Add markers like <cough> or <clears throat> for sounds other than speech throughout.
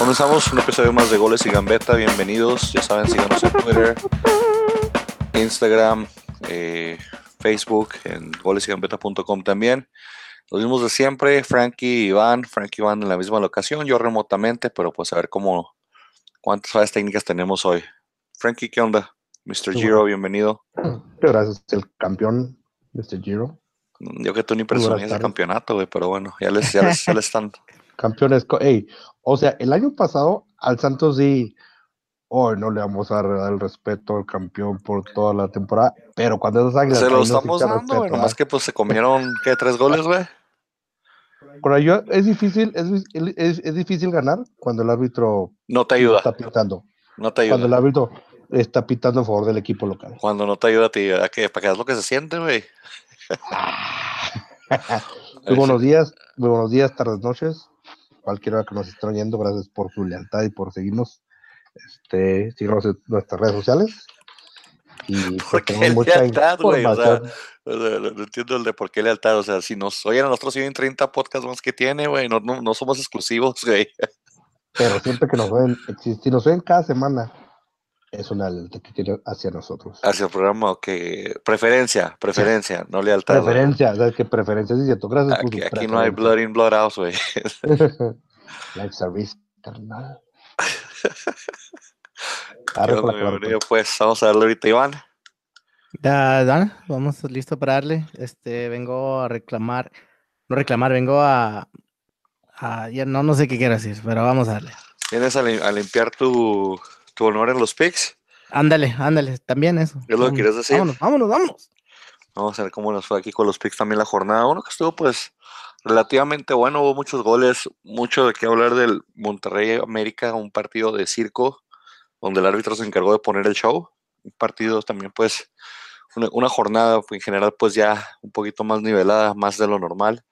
Comenzamos un episodio más de Goles y Gambeta. Bienvenidos. Ya saben, síganos en Twitter, Instagram, eh, Facebook, en golesigambeta.com también. Los mismos de siempre, Frankie y Iván. Frankie y Iván en la misma locación, yo remotamente, pero pues a ver cómo, cuántas fallas técnicas tenemos hoy. Frankie, ¿qué onda? Mr. Giro, bienvenido. Gracias, el campeón, Mr. Giro. Yo que tú ni presumías el campeonato, güey, pero bueno, ya les, ya les, ya les están. <laughs> Campeones, ey, o sea, el año pasado al Santos sí, hoy no le vamos a dar el respeto al campeón por toda la temporada, pero cuando esas águilas. Se lo estamos dando, güey, nomás que pues se comieron, ¿qué? ¿Tres goles, güey? Pero yo, es difícil, es, es, es, difícil ganar cuando el árbitro no te ayuda. Está pitando. No te ayuda. Cuando el árbitro está pitando a favor del equipo local. Cuando no te ayuda a ti, ¿a qué? ¿Para qué es lo que se siente, güey? <laughs> muy buenos días, muy buenos días, tardes, noches. Cualquiera que nos esté oyendo, gracias por su lealtad y por seguirnos. Este, síganos en nuestras redes sociales. Y <laughs> ¿Por qué lealtad, güey? O sea, no entiendo el de por qué lealtad. O sea, si nos oyen a nosotros, siguen 30 podcasts más que tiene, güey. No, no, no somos exclusivos, güey. Pero siempre que nos ven, si nos ven cada semana, es una lealtad que tiene hacia nosotros. Hacia el programa, ok. Preferencia, preferencia, no lealtad. Preferencia, ¿sabes qué? Preferencia, sí, cierto. Gracias aquí, aquí no hay blood in, blood out, güey. <laughs> like service, carnal. <laughs> pues vamos a darle ahorita, Iván. Da, Dan, vamos listo para darle. Este, vengo a reclamar, no reclamar, vengo a, a ya no, no sé qué quiero decir, pero vamos a darle. ¿Vienes a, a limpiar tu, tu honor en los picks? Ándale, ándale, también eso. ¿Qué es lo que quieres decir? Vámonos, vámonos, vámonos. Vamos a ver cómo nos fue aquí con los picks también la jornada. Uno que estuvo pues relativamente bueno, hubo muchos goles, mucho de qué hablar del Monterrey América, un partido de circo donde el árbitro se encargó de poner el show. Un partido también pues una, una jornada en general pues ya un poquito más nivelada, más de lo normal.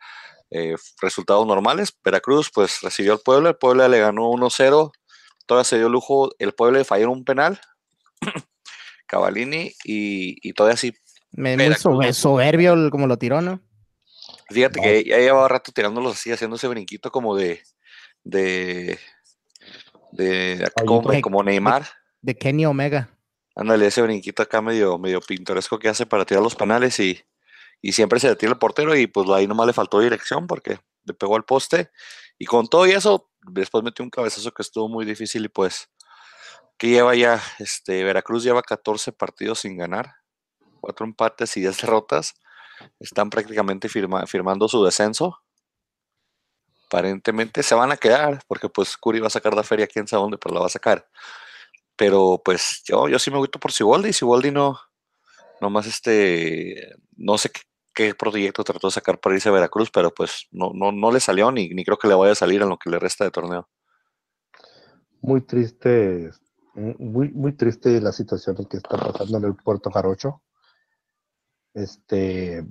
Eh, resultados normales, Veracruz pues recibió al Puebla, el Puebla le ganó 1-0, todavía se dio lujo el Puebla de fallar un penal, <clears throat> Cavalini, y, y todavía sí. Me soberbio como lo tiró, ¿no? Fíjate que ya llevaba rato tirándolos así, haciendo ese brinquito como de. de. de. como, de, como Neymar. De, de, Kenny Omega. Ándale, ese brinquito acá medio, medio pintoresco que hace para tirar los penales y, y siempre se detiene el portero y pues ahí nomás le faltó dirección porque le pegó al poste. Y con todo y eso, después metió un cabezazo que estuvo muy difícil y pues. que lleva ya? Este, Veracruz lleva 14 partidos sin ganar, cuatro empates y 10 derrotas están prácticamente firma, firmando su descenso. Aparentemente se van a quedar, porque pues Curi va a sacar la feria, quién sabe dónde, pero la va a sacar. Pero pues yo, yo sí me gusto por Siboldi, Siboldi no, nomás este, no sé qué, qué, proyecto trató de sacar para irse a Veracruz, pero pues no, no, no le salió ni, ni creo que le vaya a salir en lo que le resta de torneo. Muy triste, muy, muy triste la situación que está pasando en el Puerto Jarocho este,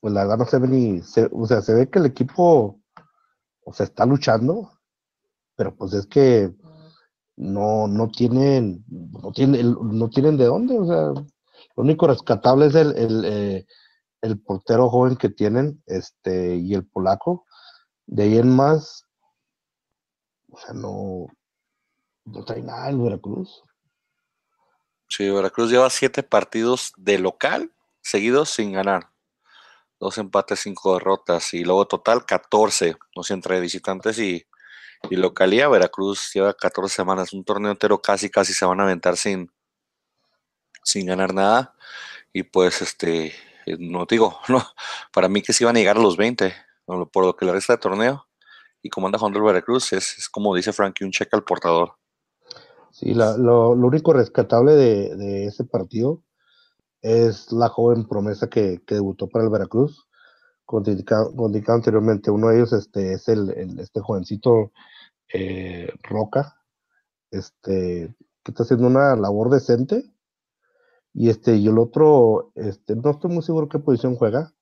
pues la verdad no se ve ni, se, o sea, se ve que el equipo, o sea, está luchando, pero pues es que no, no tienen, no tienen, no tienen de dónde, o sea, lo único rescatable es el, el, eh, el portero joven que tienen, este, y el polaco, de ahí en más, o sea, no, no trae nada el Veracruz. Sí, Veracruz lleva siete partidos de local seguidos sin ganar. Dos empates, cinco derrotas y luego total 14, no sé, entre visitantes y, y localía. Veracruz lleva 14 semanas, un torneo entero casi, casi se van a aventar sin, sin ganar nada. Y pues, este, no digo, <laughs> no, para mí que se iban a llegar a los 20, por lo que le resta de torneo. Y como anda jugando el Veracruz, es, como dice Frankie, un cheque al portador. Sí, lo, único rescatable de, ese partido es la joven promesa que, debutó para el Veracruz. Como te indicaba, anteriormente, uno de ellos este, es el, el este jovencito eh, Roca, este, que está haciendo una labor decente. Y este, y el otro, este, no estoy muy seguro qué posición juega.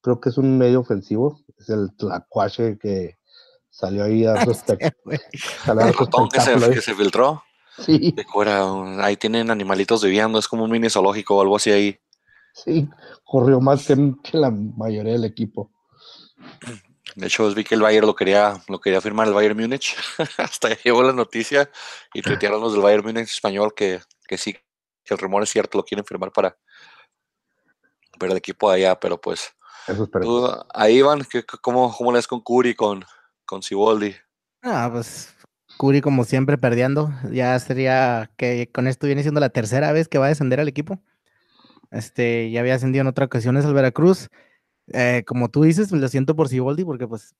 Creo que es un medio ofensivo. Es el Tlacuache que salió ahí a <laughs> su espectáculo. que se, que se filtró. Sí. De fuera, ahí tienen animalitos viviendo, es como un mini zoológico o algo así ahí. Sí, corrió más que, que la mayoría del equipo. De hecho, vi que el Bayern lo quería, lo quería firmar el Bayern Múnich. <laughs> Hasta llegó la noticia y tuitearon los del Bayern Múnich español que, que sí, el rumor es cierto, lo quieren firmar para, para el equipo de allá, pero pues. Eso tú, ahí van, ¿qué, cómo, ¿cómo le das con Curi, con, con Siboldi? Ah, pues Curi como siempre perdiendo. Ya sería que con esto viene siendo la tercera vez que va a descender al equipo. Este, ya había ascendido en otras ocasiones al Veracruz. Eh, como tú dices, lo siento por Siboldi porque pues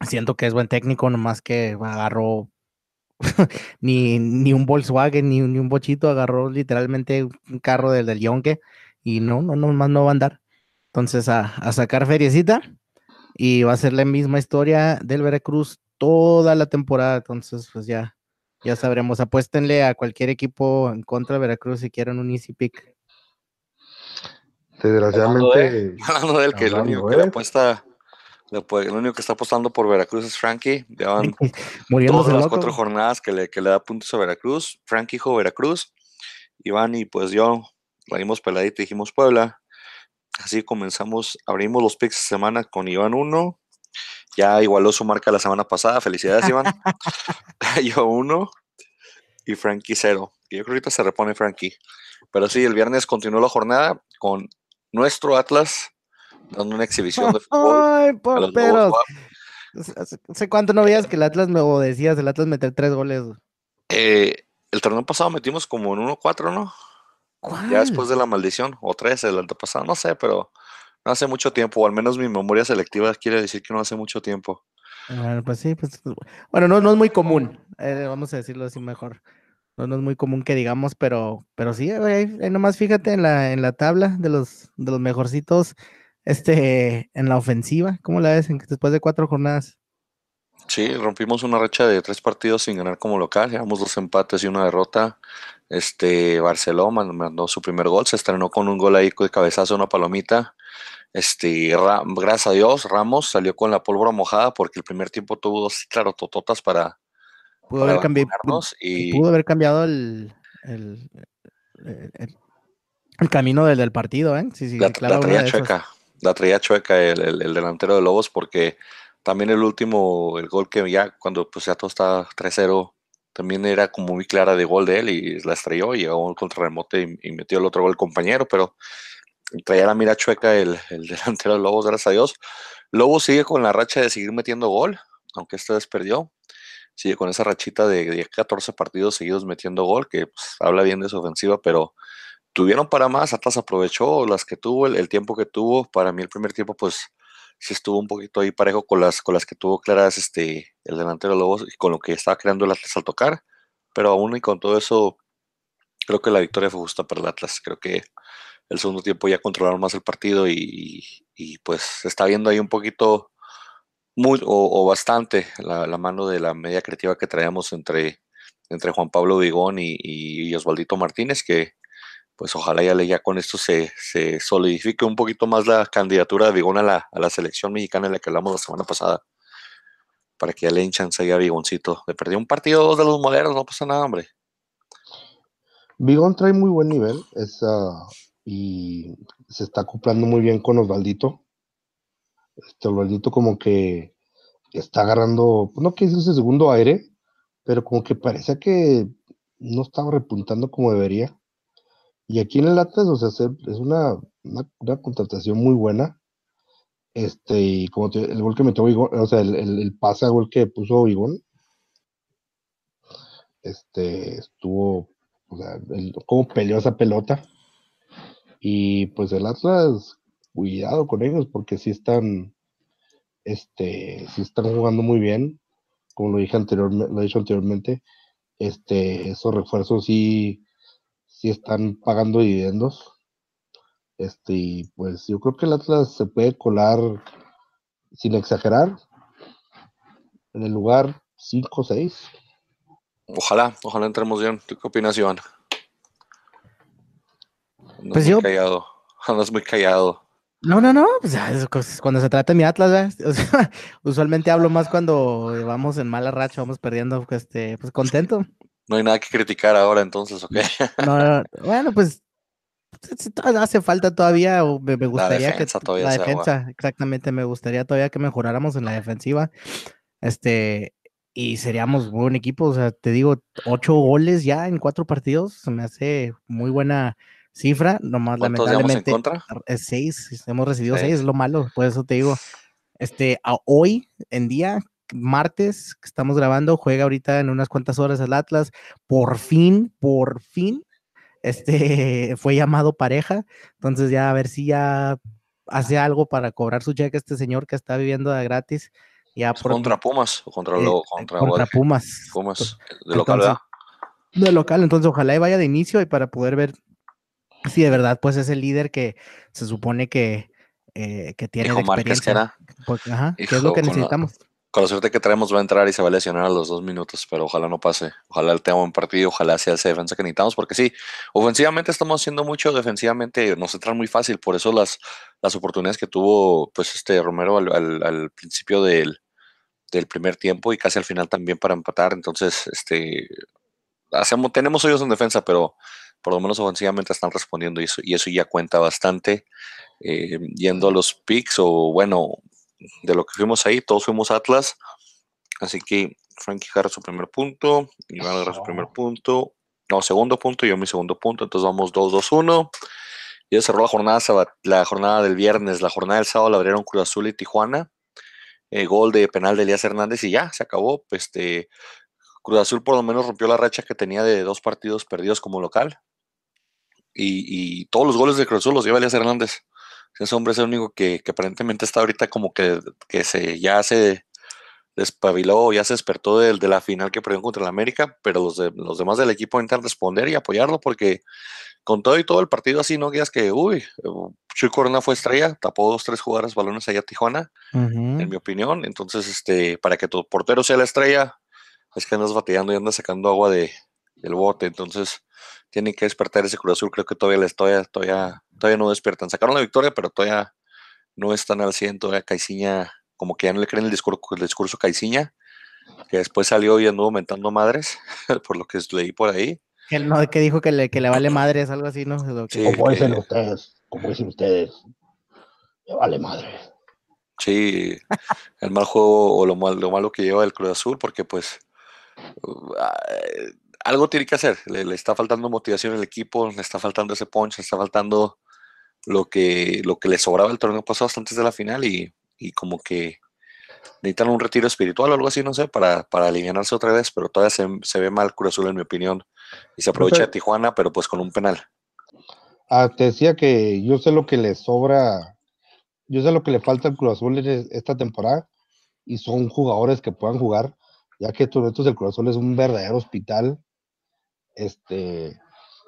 siento que es buen técnico, nomás que agarró <laughs> ni, ni un Volkswagen, ni, ni, un bochito, agarró literalmente un carro del, del Yonke y no, no, no, más no va a andar. Entonces a, a sacar feriecita y va a ser la misma historia del Veracruz toda la temporada. Entonces, pues ya, ya sabremos. Apuéstenle a cualquier equipo en contra de Veracruz si quieren un easy pick. Desgraciadamente. Hablando de, él, que el único que le apuesta, el único que está apostando por Veracruz es Frankie. Ya van <laughs> todas las cuatro jornadas que le, que le da puntos a Veracruz. Frankie dijo Veracruz. Iván y pues yo la dimos peladita y dijimos Puebla. Así comenzamos, abrimos los picks de semana con Iván 1. Ya igualó su marca la semana pasada. Felicidades, Iván. <laughs> <laughs> yo 1 y Frankie 0. Y yo creo que ahorita se repone Frankie. Pero sí, el viernes continuó la jornada con nuestro Atlas dando una exhibición de fútbol. Ay. ¿Hace cuánto no veías que el Atlas me decías el Atlas meter tres goles? Eh, el torneo pasado metimos como en 1-4, ¿no? ¿Cuál? Ya después de la maldición, o tres el año pasado, no sé, pero no hace mucho tiempo, o al menos mi memoria selectiva quiere decir que no hace mucho tiempo. Bueno, pues sí, pues bueno, no, no es muy común, eh, vamos a decirlo así mejor. No, no, es muy común que digamos, pero, pero sí, ahí, nomás fíjate en la, en la tabla de los, de los mejorcitos, este, en la ofensiva, ¿cómo la ves después de cuatro jornadas? Sí, rompimos una racha de tres partidos sin ganar como local, llevamos dos empates y una derrota. Este, Barcelona mandó su primer gol, se estrenó con un gol ahí de cabezazo, una palomita. Este, gracias a Dios, Ramos salió con la pólvora mojada porque el primer tiempo tuvo dos, claro, tototas para, pudo haber, cambiado, y... pudo haber cambiado el, el, el, camino del, del, partido, ¿eh? Sí, sí, la, claro, la traía chueca, la traía chueca el, el, delantero de Lobos porque también el último, el gol que ya cuando pues ya todo estaba 3-0, también era como muy clara de gol de él y la estrelló y llegó un contrarremote y, y, metió el otro gol el compañero, pero traía la mira chueca el, el <laughs> delantero de Lobos, gracias a Dios. Lobos sigue con la racha de seguir metiendo gol, aunque esta vez perdió sigue con esa rachita de, 14 partidos seguidos metiendo gol, que pues, habla bien de su ofensiva, pero tuvieron para más, Atlas aprovechó las que tuvo, el, tiempo que tuvo, para mí el primer tiempo pues sí estuvo un poquito ahí parejo con las, con las que tuvo claras este, el delantero Lobos y con lo que estaba creando el Atlas al tocar, pero aún y con todo eso, creo que la victoria fue justa para el Atlas, creo que el segundo tiempo ya controlaron más el partido y, y pues se está viendo ahí un poquito muy, o, bastante la, mano de la media creativa que traíamos entre, entre Juan Pablo Vigón y, Osvaldito Martínez, que pues ojalá ya, ya con esto se, solidifique un poquito más la candidatura de Vigón a la, a la selección mexicana en la que hablamos la semana pasada, para que ya le hinchan a Vigoncito. Le perdió un partido dos de los moleros, no pasa nada, hombre. Vigón trae muy buen nivel y se está acoplando muy bien con Osvaldito este Osvaldito como que está agarrando, no que es ese segundo aire, pero como que parece que no estaba repuntando como debería. Y aquí en el Atlas, o sea, es una, una, contratación muy buena. Este, y como el gol que metió o sea, el, el, pase a gol que puso Vigón, este, estuvo, o sea, el, cómo peleó esa pelota. Y pues el Atlas cuidado con ellos porque si están, este, si están jugando muy bien, como lo dije anteriormente, lo he dicho anteriormente, este, esos refuerzos sí, sí están pagando dividendos. Este, y pues yo creo que el Atlas se puede colar, sin exagerar, en el lugar 5 o 6. Ojalá, ojalá entremos bien. ¿Tú qué opinas, Iván? pues yo... callado. <laughs> Andas muy callado. No, no, no, pues cuando se trata de mi Atlas, <laughs> usualmente hablo más cuando vamos en mala racha, vamos perdiendo, pues, este, pues contento. No hay nada que criticar ahora entonces, ¿ok? No, bueno, pues hace falta todavía, me, gustaría que la defensa, exactamente, me gustaría todavía que mejoráramos en la defensiva. Este, y seríamos buen equipo. O sea, te digo, ocho goles ya en cuatro partidos, se me hace muy buena cifra. Nomás lamentablemente. En contra? Es seis, hemos recibido seis. es lo malo. Por eso te digo, este, hoy en día, martes, que estamos grabando, juega ahorita en unas cuantas horas el Atlas. Por fin, por fin, este <laughs> fue llamado pareja. Entonces, ya a ver si ya hace algo para cobrar su cheque este señor que está viviendo de gratis contra Pumas o contra, eh, contra, Pumas. Pumas, de local. De local, entonces ojalá vaya de inicio y para poder ver si de verdad pues es el líder que se supone que, eh, que tiene Hijo experiencia. ajá, ¿qué es lo que necesitamos? Con la suerte que traemos va a entrar y se va a lesionar a los dos minutos, pero ojalá no pase. Ojalá el tenga un partido, ojalá sea esa defensa que necesitamos, porque sí, ofensivamente estamos haciendo mucho, defensivamente nos entran muy fácil, por eso las, las oportunidades que tuvo pues este Romero al, principio del, del primer tiempo y casi al final también para empatar. Entonces, este, hacemos, tenemos hoyos en defensa, pero por lo menos ofensivamente están respondiendo y eso, y eso ya cuenta bastante. Eh, yendo a los picks o bueno, de lo que fuimos ahí, todos fuimos Atlas. Así que Frankie agarra su primer punto, Iván agarra su primer punto, no, segundo punto, yo mi segundo punto, entonces vamos 2-2-1. Ya cerró la jornada, la jornada del viernes, la jornada del sábado la abrieron Cruz Azul y Tijuana. Eh, gol de penal de Elías Hernández y ya, se acabó. Este, Cruz Azul por lo menos rompió la racha que tenía de dos partidos perdidos como local. Y, todos los goles de Cruz Azul los lleva Elías Hernández. Ese hombre es el único que, aparentemente está ahorita como que, que se, ya se despabiló, ya se despertó de, de la final que perdió contra el América, pero los, de, los demás del equipo intentan responder y apoyarlo porque con todo y todo el partido así, no digas que, uy, Chuy Corona fue estrella, tapó dos, tres jugadas balones allá a Tijuana, en mi opinión. Entonces, este, para que tu portero sea la estrella, es que andas bateando y andas sacando agua de, del bote. Entonces, tienen que despertar ese Cruz Azul. Creo que todavía les todavía, todavía, todavía no despiertan. Sacaron la victoria, pero todavía no están al 100. Todavía Caiciña, como que ya no le creen el discurso, el discurso Caiciña, que después salió y anduvo aumentando madres, <laughs> por lo que leí por ahí. Que, no, que dijo que le, que le vale madres, algo así, ¿no? como dicen ustedes, como dicen ustedes, le vale madre. Sí, el mal juego o lo, lo malo que lleva el Cruz Azul, porque pues ah, algo tiene que hacer. Le, está faltando motivación al equipo, le está faltando ese punch, le está faltando lo que, lo que le sobraba el torneo pasado antes de la final y, y como que necesitan un retiro espiritual o algo así, no sé, para, para aliviarse otra vez, pero todavía se, se ve mal Cruz Azul en mi opinión y se aprovecha de Tijuana, pero pues con un penal. Ah, te decía que yo sé lo que le sobra, yo sé lo que le falta al Cruz Azul esta temporada y son jugadores que puedan jugar, ya que Tornetos del Cruz Azul es un verdadero hospital. Este,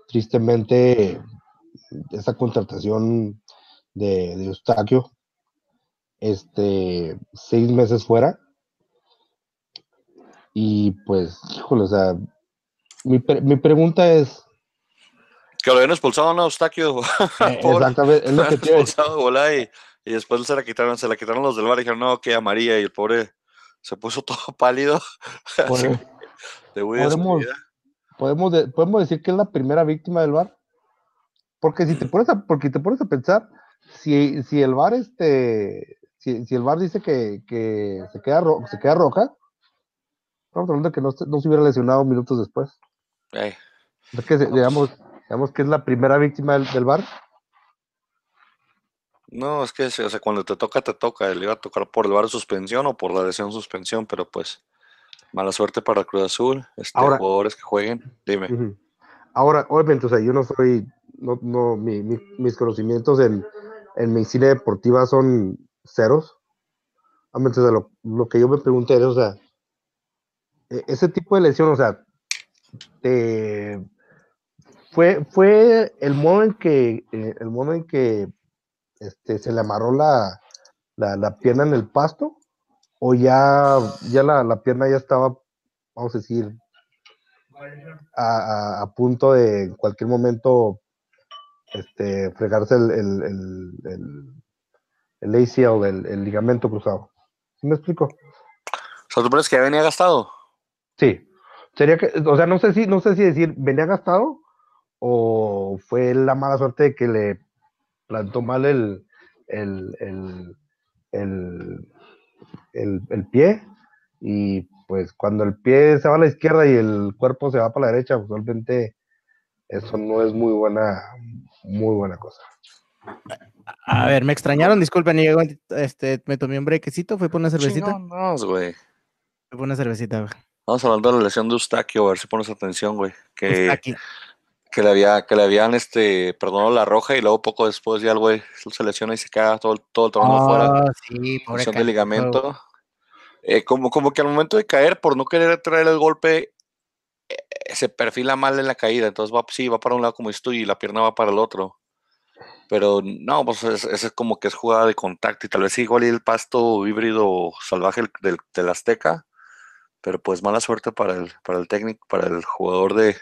tristemente, esa contratación de, de Eustaquio, este, seis meses fuera. Y pues, híjole, o sea, mi, mi pregunta es. Que lo habían expulsado a Eustaquio. <laughs> Eh, exactamente, es lo que expulsado, y, y, después se la quitaron, se la quitaron los del bar y dijeron, no, que amarilla, y el pobre se puso <laughs> todo pálido. podemos, podemos, podemos decir que es la primera víctima del bar. Porque si te pones a, porque te pones a pensar, si, si el bar este, si, si el bar dice que, que se queda se queda roja, estamos hablando de que no, no se hubiera lesionado minutos después. Es que, digamos, digamos que es la primera víctima del, del bar. No, es que o sea, cuando te toca, te toca. Le iba a tocar por el bar suspensión o por la lesión suspensión, pero pues mala suerte para Cruz Azul. Este, jugadores que jueguen, dime. Ahora, obviamente, o sea, yo no soy, no, no, mi, mis conocimientos en, en medicina deportiva son ceros. Obviamente, lo, lo que yo me pregunté es, o sea, e, ese tipo de lesión, o sea, fue, fue el modo en que, eh, el modo en que este, se le amarró la, la, pierna en el pasto, o ya, ya la, pierna ya estaba, vamos a decir, a, a, punto de en cualquier momento este, fregarse el, el, el, el, el el, ligamento cruzado. ¿Sí me explico? O sea, ¿tú crees que ya venía gastado? Sí. Sería que, o sea, no sé si, no sé si decir venía gastado o fue la mala suerte de que le plantó mal el, el, el, el, el, el pie y pues cuando el pie se va a la izquierda y el cuerpo se va para la derecha, usualmente eso no es muy buena, muy buena cosa. A ver, me extrañaron, disculpen, llegó, este, me tomé un brequecito, fue por una cervecita. No, güey. Fue por una cervecita, güey. Vamos hablando de la lesión de Eustaquio, a ver si pones atención, güey. Que, Eustaquio. Que le había, que le habían este, perdonado la roja y luego poco después ya el güey se lesiona y se caga todo, el- todo el torneo fuera. Ah, sí, pobre de ligamento. Eh, como, como que al momento de caer, por no querer traer el golpe, eh, se perfila mal en la caída. Entonces va, sí, va para un lado como esto y la pierna va para el otro. Pero no, pues es, es como que es jugada de contacto y tal vez igual y el pasto híbrido salvaje del, del, del Azteca. Pero pues mala suerte para el, para el técnico, para el jugador de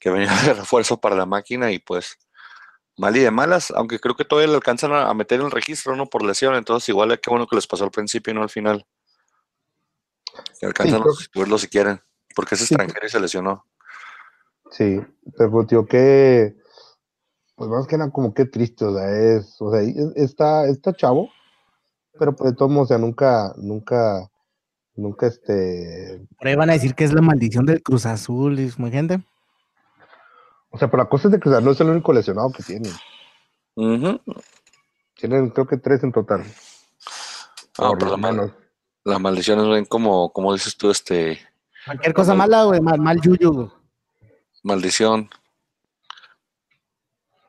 que venía <laughs> de refuerzo para la máquina y pues mal y de malas, aunque creo que todavía le alcanzan a, meter en el registro, ¿no? Por lesión, entonces igual qué bueno que les pasó al principio y no al final. Que alcanzan creo a sustituirlo si quieren, porque es Sí, extranjero y se lesionó. Sí, pero pues, tío, que, pues más que nada como que triste, o sea, es, o sea, es- está, está chavo, pero pues de todos modos, o sea, nunca, nunca, nunca este, Por ahí van a decir que es la maldición del Cruz Azul, y muy gente. O sea, pero la cosa es de que o sea, no es el único lesionado que tienen, Ujú. tienen creo que tres en total, Ah, por pero lo la, mal- menos. las maldiciones ven como, como dices tú, este, Cualquier cosa mal- mala, güey, mal, mal yuyu. maldición.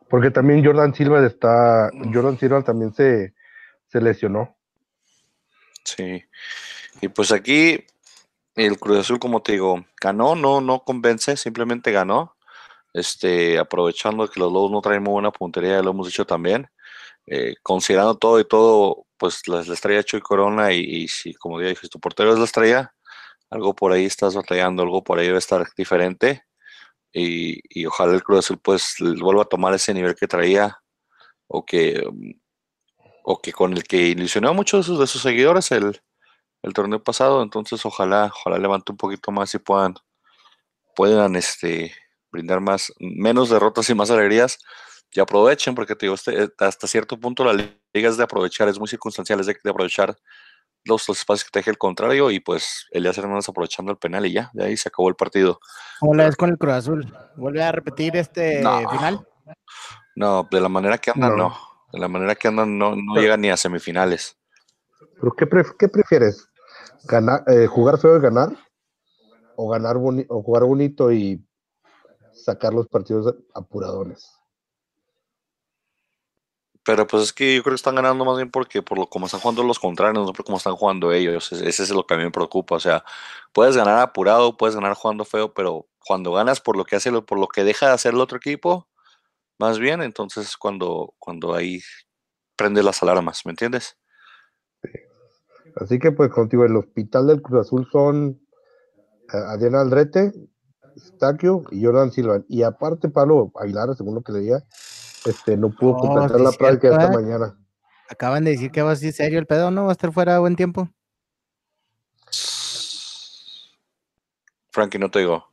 Porque también Jordan Silva está, Jordan Silva también se, se lesionó. Sí. Y pues aquí el Cruz Azul, como te digo, ganó, no, no convence, simplemente ganó. Este, aprovechando que los Lobos no traen muy buena puntería, lo hemos dicho también. Eh, considerando todo y todo, pues la, la estrella Chuy Corona y, y si, como ya dije, tu portero es la estrella, algo por ahí estás batallando, algo por ahí debe estar diferente. Y, y ojalá el Cruz Azul pues vuelva a tomar ese nivel que traía o que, mm, o que con el que ilusionó a muchos de sus, de sus seguidores el, el torneo pasado. Entonces ojalá, ojalá levante un poquito más y puedan, puedan este, brindar más, menos derrotas y más alegrías. Y aprovechen, porque te digo, este, hasta cierto punto la liga es de aprovechar, es muy circunstancial, es de, de aprovechar los, los espacios que te deje el contrario y pues Elías Hernández aprovechando el penal y ya, de ahí se acabó el partido. ¿Cómo la ves con el Cruz Azul? ¿Vuelve a repetir este No. final? No, de la manera que andan, no. No. De la manera que andan, no, no llegan ni a semifinales. ¿Pero qué, pref- qué prefieres? ¿Ganar, eh, ¿Jugar feo y ganar? ¿O, ganar boni- o jugar bonito y sacar los partidos apuradones? Pero pues es que yo creo que están ganando más bien porque por lo como están jugando los contrarios, no por cómo están jugando ellos. Ese es lo que a mí me preocupa. O sea, puedes ganar apurado, puedes ganar jugando feo, pero cuando ganas por lo que hace, por lo que deja de hacer el otro equipo, más bien, entonces es cuando, cuando ahí prende las alarmas, ¿me entiendes? Así que, pues, contigo, el hospital del Cruz Azul son eh, Adriana Aldrete, Staquio y Jordan Silva. Y aparte, Pablo Aguilar, según lo que leía, este, no pudo Oh, completar la práctica esta mañana. Acaban de decir que va así serio el pedo, ¿no? Va a estar fuera buen tiempo. Frankie, no te digo.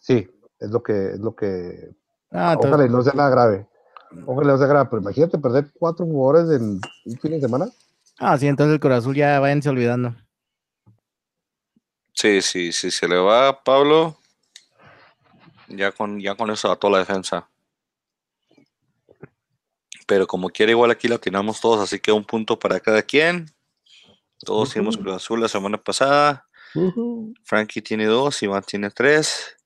Sí, es lo que, es lo que. Ah, Ojalá no sea nada grave. Ojalá no sea grave, pero imagínate perder cuatro jugadores en un fin de semana. ah, sí, entonces el Cruz Azul ya váyanse olvidando. Sí, sí, sí, se le va a Pablo. Ya con, ya con eso a toda la defensa. Pero como quiera, igual aquí la tiramos todos, así que un punto para cada quien. Todos hicimos Ujú. Cruz Azul la semana pasada. Ujú. Frankie tiene dos, Iván tiene tres.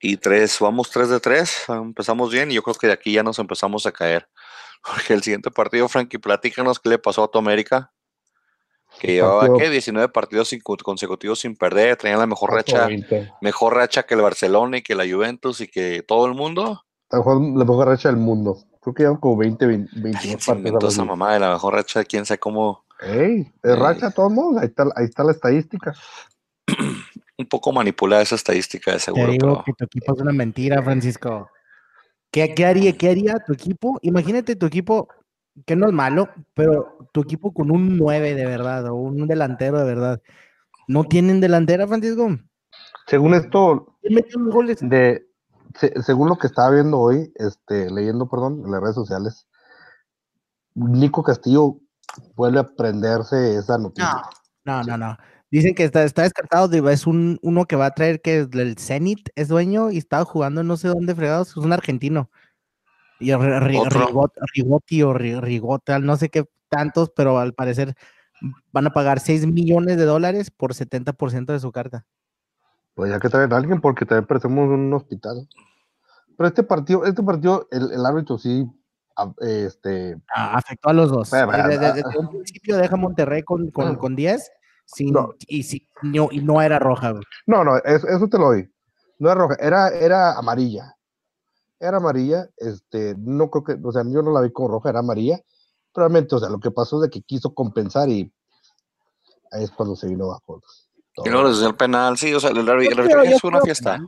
Y tres, vamos tres de tres. Empezamos bien y yo creo que de aquí ya nos empezamos a caer. <laughs> Porque el siguiente partido, Frankie, platícanos qué le pasó a tu América. Que El llevaba, partido- ¿qué? 19 partidos sin- consecutivos sin perder. Traían la mejor racha mejor racha que el Barcelona y que la Juventus y que todo el mundo. La mejor racha del mundo. Creo que llevan como 20, 20 Ay, 22 se partidos. esa mamá de la mejor racha, quién sabe cómo, Ey, es Ey. racha de todos modos. Ahí está, ahí está la estadística. <clears throat> un poco manipulada esa estadística de Te seguro, digo pero que tu equipo es una mentira, Francisco. ¿Qué, qué haría, ¿Qué haría tu equipo? Imagínate tu equipo, que no es malo, pero tu equipo con un 9 de verdad, o un delantero de verdad. ¿No tienen delantera, Francisco? Según esto, de, según lo que estaba viendo hoy, este, leyendo, perdón, en las redes sociales, Nico Castillo vuelve a aprenderse esa noticia. No, no, no, Dicen que está, está descartado, es un, uno que va a traer que el Zenit es dueño y estaba jugando no sé dónde fregados, es un argentino. Y Rigotti o Rigota, no sé qué tantos, pero al parecer van a pagar 6 millones de dólares por 70% de su carta. Pues ya que traer a alguien, porque también parecemos un hospital. Pero este partido, este partido, el, el árbitro sí este, afectó a los dos. Desde, un principio deja Monterrey con, con, con 10 sin, y, no, y no era roja. No, no, eso, te lo doy. No era roja, era, era amarilla. Era amarilla, este, no creo que, o sea, yo no la vi como roja, era amarilla. Realmente, o sea, lo que pasó es de que quiso compensar y ahí es cuando se vino bajo. Y no les el penal, sí, o sea, el, árbitro es una fiesta.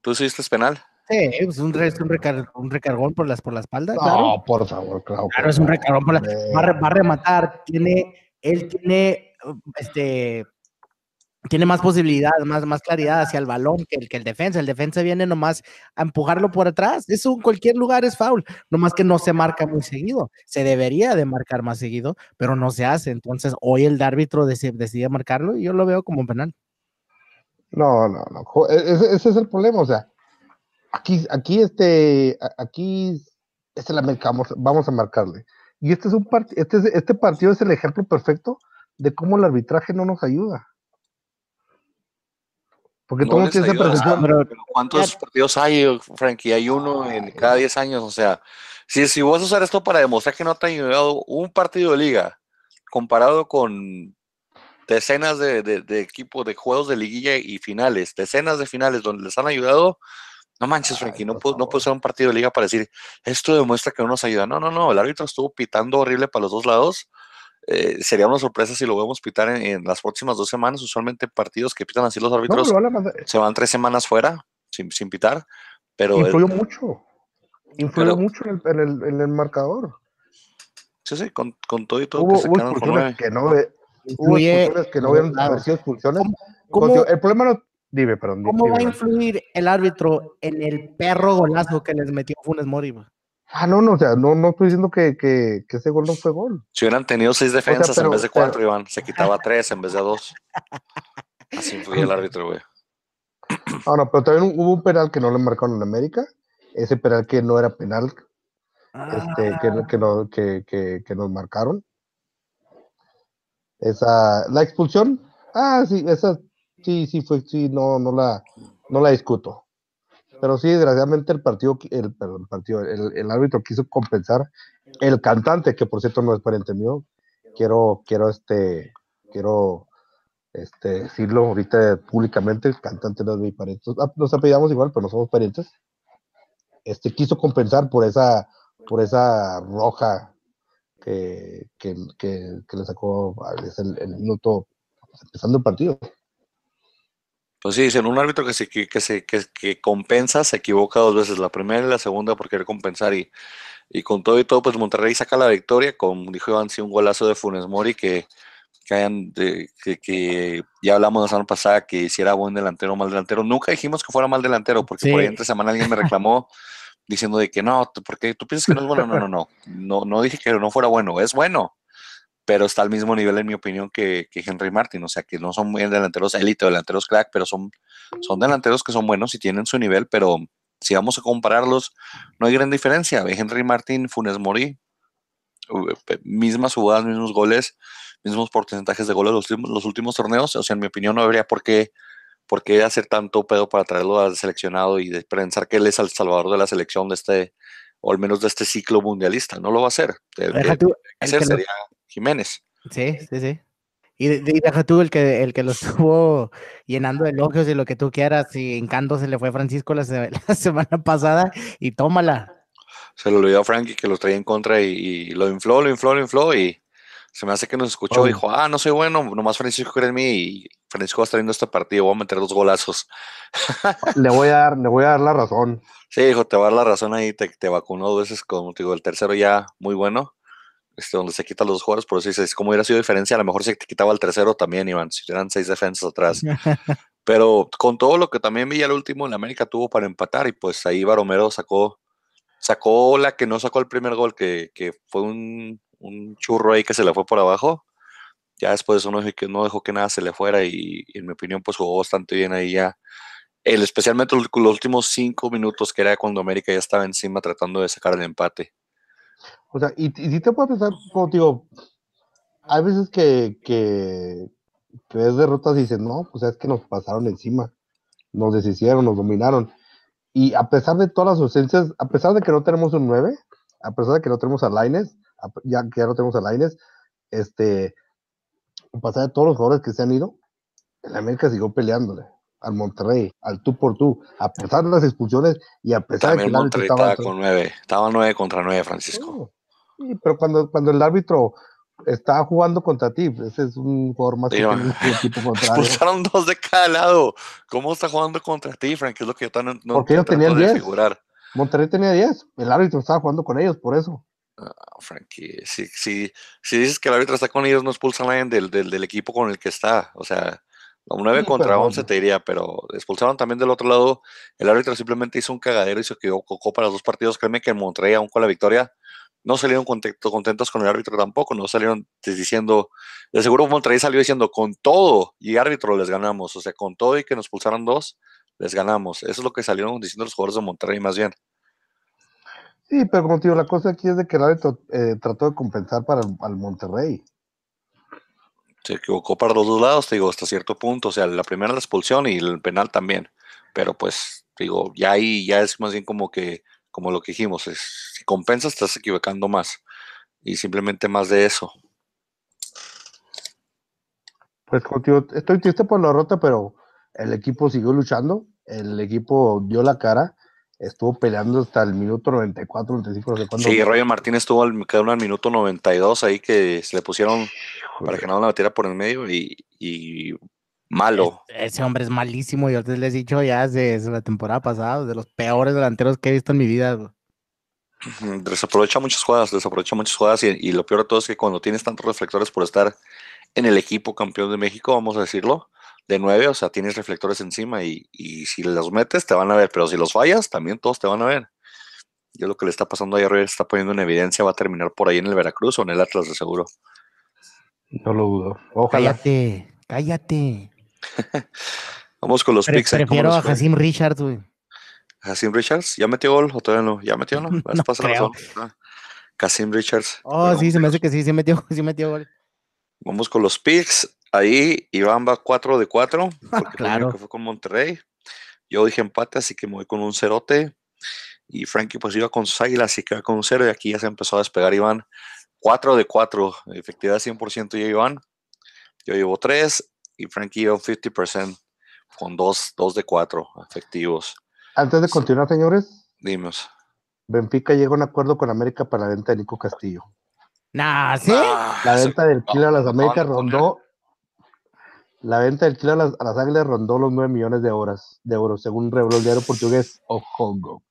¿Tú hiciste penal? Sí, es un, un, recargón por las por la espalda. No, por favor, claro. Claro, es un recargón por la va, va a rematar, tiene, él tiene este tiene más posibilidad, más, más claridad hacia el balón que el, que el defensa. El defensa viene nomás a empujarlo por atrás. Eso en cualquier lugar es foul, nomás que no se marca muy seguido. Se debería de marcar más seguido, pero no se hace. Entonces, hoy el árbitro decide, marcarlo y yo lo veo como un penal. No, no, no. E, ese, ese es el problema. O sea, aquí, aquí, este, aquí, este la marcamos, vamos a marcarle. Y este es un este, este partido es el ejemplo perfecto de cómo el arbitraje no nos ayuda. Porque no tiene esa Pero, ¿Cuántos partidos hay, Frankie? Hay uno en cada 10 años. O sea, si, si vas a usar esto para demostrar que no te ha ayudado un partido de liga comparado con decenas de, de equipos de juegos de liguilla y finales, decenas de finales donde les han ayudado, no manches, Frankie, no puedo, no puedo ser un partido de liga para decir, esto demuestra que no nos ayuda. No, no, no, el árbitro estuvo pitando horrible para los dos lados. Eh, sería una sorpresa si lo vemos pitar en, las próximas dos semanas. Usualmente partidos que pitan así los árbitros se van tres semanas fuera sin, sin pitar. Pero Influyó mucho. Influyó mucho en el, en, el, en el, marcador. Sí, sí, con, con todo y todo. Hubo, que, hubo expulsiones que no, hubo expulsiones que no hubieran expulsiones. El problema no, Dime, perdón. ¿Cómo va a influir el árbitro en el perro golazo que les metió Funes Mori? Ah, no, no, o sea, no, no estoy diciendo que, que, que ese gol no fue gol. Si hubieran tenido seis defensas en vez de cuatro, Iván, se quitaba <laughs> tres en vez de dos. Así influye el árbitro, güey. Ah, no, pero también hubo un penal que no le marcaron en América. Ese penal que no era penal, este, que, que, no, que, que, que nos marcaron. Esa, la expulsión, ah, sí, esa sí, sí fue, sí, no, no la, no la discuto. Pero sí, desgraciadamente el partido, el, el partido, el, árbitro quiso compensar el cantante, que por cierto no es pariente mío. Quiero, quiero este, quiero este, decirlo ahorita públicamente, el cantante no es mi pariente. Ah, nos apellidamos igual, pero no somos parientes. Este quiso compensar por esa, por esa roja que, que, que, le sacó el, el minuto empezando el partido. Pues sí, dicen un árbitro que se, que, se, que, compensa se equivoca dos veces, la primera y la segunda por querer compensar y, y con todo y todo, pues Monterrey saca la victoria, como dijo Iván, sí, un golazo de Funes Mori que, que hayan, de, que, ya hablamos la semana pasada que si era buen delantero o mal delantero, nunca dijimos que fuera mal delantero, porque por ahí entre semana alguien me reclamó diciendo de que no, porque tú piensas que no es bueno, no, no, no, no, no dije que no fuera bueno, es bueno, pero está al mismo nivel, en mi opinión, que, Henry Martin. O sea, que no son muy delanteros élite o delanteros crack, pero son, son delanteros que son buenos y tienen su nivel, pero si vamos a compararlos, no hay gran diferencia. Henry Martin, Funes Mori, mismas jugadas, mismos goles, mismos porcentajes de goles los, los últimos torneos. O sea, en mi opinión, no habría por qué, por qué hacer tanto pedo para traerlo al seleccionado y de pensar que él es el salvador de la selección de este, o al menos de este ciclo mundialista. No lo va a hacer. sería Jiménez. Sí, sí, sí. Y, deja tú el que, el que lo <laughs> estuvo llenando de elogios y lo que tú quieras, y en Canto se le fue Francisco <laughs> la, semana pasada y tómala. Se lo olvidó a Frankie que lo traía en contra y, lo infló, lo infló, lo infló y se me hace que nos escuchó y dijo, ah, no soy bueno, nomás Francisco cree en mí y Francisco va a estar viendo este partido, voy a meter dos golazos. <laughs> le voy a dar, le voy a dar la razón. Sí, hijo, te va a dar la razón ahí, te, te vacunó dos veces, como te digo, el tercero ya muy bueno este, donde se quitan los dos jugadores, por eso dices, como hubiera sido diferencia, a lo mejor se te quitaba el tercero también, Iván, si eran seis defensas atrás. <laughs> Pero con todo lo que también vi al último, en América tuvo para empatar y pues ahí Baromero sacó, sacó la que no sacó el primer gol, que, que fue un, un, churro ahí que se le fue por abajo. Ya después de eso no dejó, que, no dejó que nada se le fuera y, y, en mi opinión pues jugó bastante bien ahí ya. El, especialmente los, los últimos cinco minutos que era cuando América ya estaba encima tratando de sacar el empate. O sea, y, si te puedo pensar, como digo, hay veces que ves derrotas y dices, no, pues es que nos pasaron encima, nos deshicieron, nos dominaron. Y a pesar de todas las ausencias, a pesar de que no tenemos un 9, a pesar de que no tenemos a Laines, ya que ya no tenemos a Laines, este, a pesar de todos los jugadores que se han ido, el América siguió peleándole al Monterrey, al tú por tú, a pesar de las expulsiones y a pesar También de que el Monterrey estaba con nueve, estaba nueve contra nueve, Francisco. No, sí, pero cuando, cuando el árbitro está jugando contra ti, ese es un jugador más Digo, que equipo <laughs> contrario. Expulsaron dos de cada lado. ¿Cómo está jugando contra ti, Frank? Es lo que yo también no Porque ellos tenían de 10. figurar. Monterrey tenía 10, el árbitro estaba jugando con ellos, por eso. Ah, Frankie, si, si, si dices que el árbitro está con ellos, no expulsan a nadie del, del, del equipo con el que está. O sea, un 9 Sí, contra pero- 11 te diría, pero expulsaron también del otro lado. El árbitro simplemente hizo un cagadero y se cocó para los dos partidos. Créeme que en Monterrey, aún con la victoria, no salieron contento- contentos con el árbitro tampoco. No salieron diciendo, de seguro Monterrey salió diciendo, con todo y árbitro les ganamos. O sea, con todo y que nos expulsaron dos, les ganamos. Eso es lo que salieron diciendo los jugadores de Monterrey más bien. Sí, pero como te digo, la cosa aquí es de que el árbitro eh, trató de compensar para el, al Monterrey. Se equivocó para los dos lados, te digo, hasta cierto punto. O sea, la primera la expulsión y el penal también. Pero pues, digo, ya ahí ya es más bien como que, como lo que dijimos, es, si compensas estás equivocando más. Y simplemente más de eso. Pues digo, estoy triste por la derrota, pero el equipo siguió luchando, el equipo dio la cara, estuvo peleando hasta el minuto 94, 95, no sé cuándo. Sí, Roger Martínez tuvo al, quedó al minuto 92 ahí que se le pusieron para que no la metiera por el medio y, y malo. Es- ese hombre es malísimo. Yo les he dicho ya desde, desde la temporada pasada, de los peores delanteros que he visto en mi vida. Desaprovecha muchas jugadas, desaprovecha muchas jugadas y, y lo peor de todo es que cuando tienes tantos reflectores por estar en el equipo campeón de México, vamos a decirlo, de nueve, o sea, tienes reflectores encima y, y si los metes te van a ver, pero si los fallas, también todos te van a ver. Yo lo que le está pasando a Roger está poniendo en evidencia, va a terminar por ahí en el Veracruz o en el Atlas de seguro. No lo dudo. Ojalá. Cállate, cállate. <laughs> Vamos con los Pre- picks. ¿eh? ¿Cómo prefiero a? Hasim Richards, güey. Hasim Richards, ¿ya metió gol o todavía no? ¿Ya metió, no? Vez <laughs> No creo. razón. Ah, Hasim Richards. Oh, sí, se me hace que sí, sí metió, <laughs> sí metió gol. Vamos con los picks. Ahí Iván va 4 de 4, <laughs> porque Claro. que fue con Monterrey. Yo dije empate, así que me voy con un cerote. Y Frankie pues iba con sus águilas, así que va con un cero. Y aquí ya se empezó a despegar Iván. 4 de 4, efectividad 100% ya Iván. Yo llevo 3 y Frankie lleva un 50% con 2, 2 de 4 efectivos. Antes de Sí. continuar, señores, Dimos. Benfica llega a un acuerdo con América para la venta de Nico Castillo. Nah, ¿sí? Ah, La se- venta del kilo a las no, Américas no, no, rondó. La venta del kilo a las, a las Águilas rondó los 9 millones de horas de euros, según reveló el diario portugués O Congo.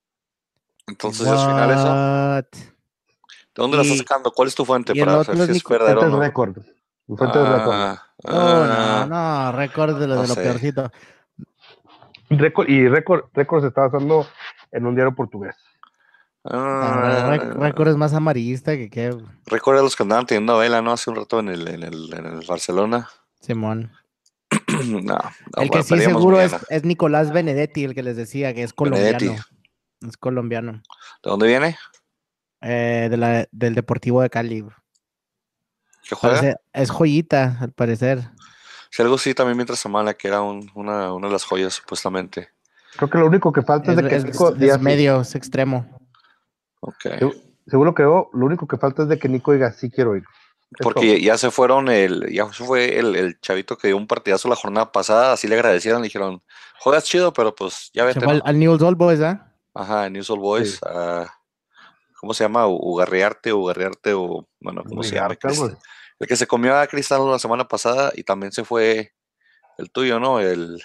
Entonces, al final eso. ¿De dónde la estás sacando? ¿Cuál es tu fuente para saber es si es verdadero Fuente no? récord. Fuente de récord. Ah, Oh, no, ah, no, récord de lo, no de lo peorcito. Récord- y récord, récord se está basando en un diario portugués. Ah, ah, récord es más amarillista que qué, Recuerda los que andaban teniendo vela, ¿no? Hace un rato en el, en el, en el Barcelona. Simón. <clears throat> no, no, el que bueno, sí seguro es, es Nicolás Benedetti, el que les decía, que es colombiano. Benedetti. Es colombiano. ¿De dónde viene? Eh, de la- del Deportivo de Cali. ¿Qué juega? Parece- es joyita, al parecer. Si algo sí, también mientras semana, que era un- una, una de las joyas, supuestamente. Creo que lo único que falta es, Es, de que es- Nico medio, es extremo. Ok. Segu- Seguro que yo, lo único que falta es de que Nico diga sí quiero ir. Es todo. Porque ya se fueron, el, ya se fue el, el chavito que dio un partidazo la jornada pasada, así le agradecieron, le dijeron, juegas chido, pero pues ya Se vete. fue al, ¿no?". al Old Boys, ¿ah? Ajá, News All Boys. Sí. ah, ¿Cómo se llama? U- Ugarriarte, Ugarriarte, o bueno, ¿cómo se llama? El que se comió a Cristiano la semana pasada y también se fue el tuyo, ¿no? El,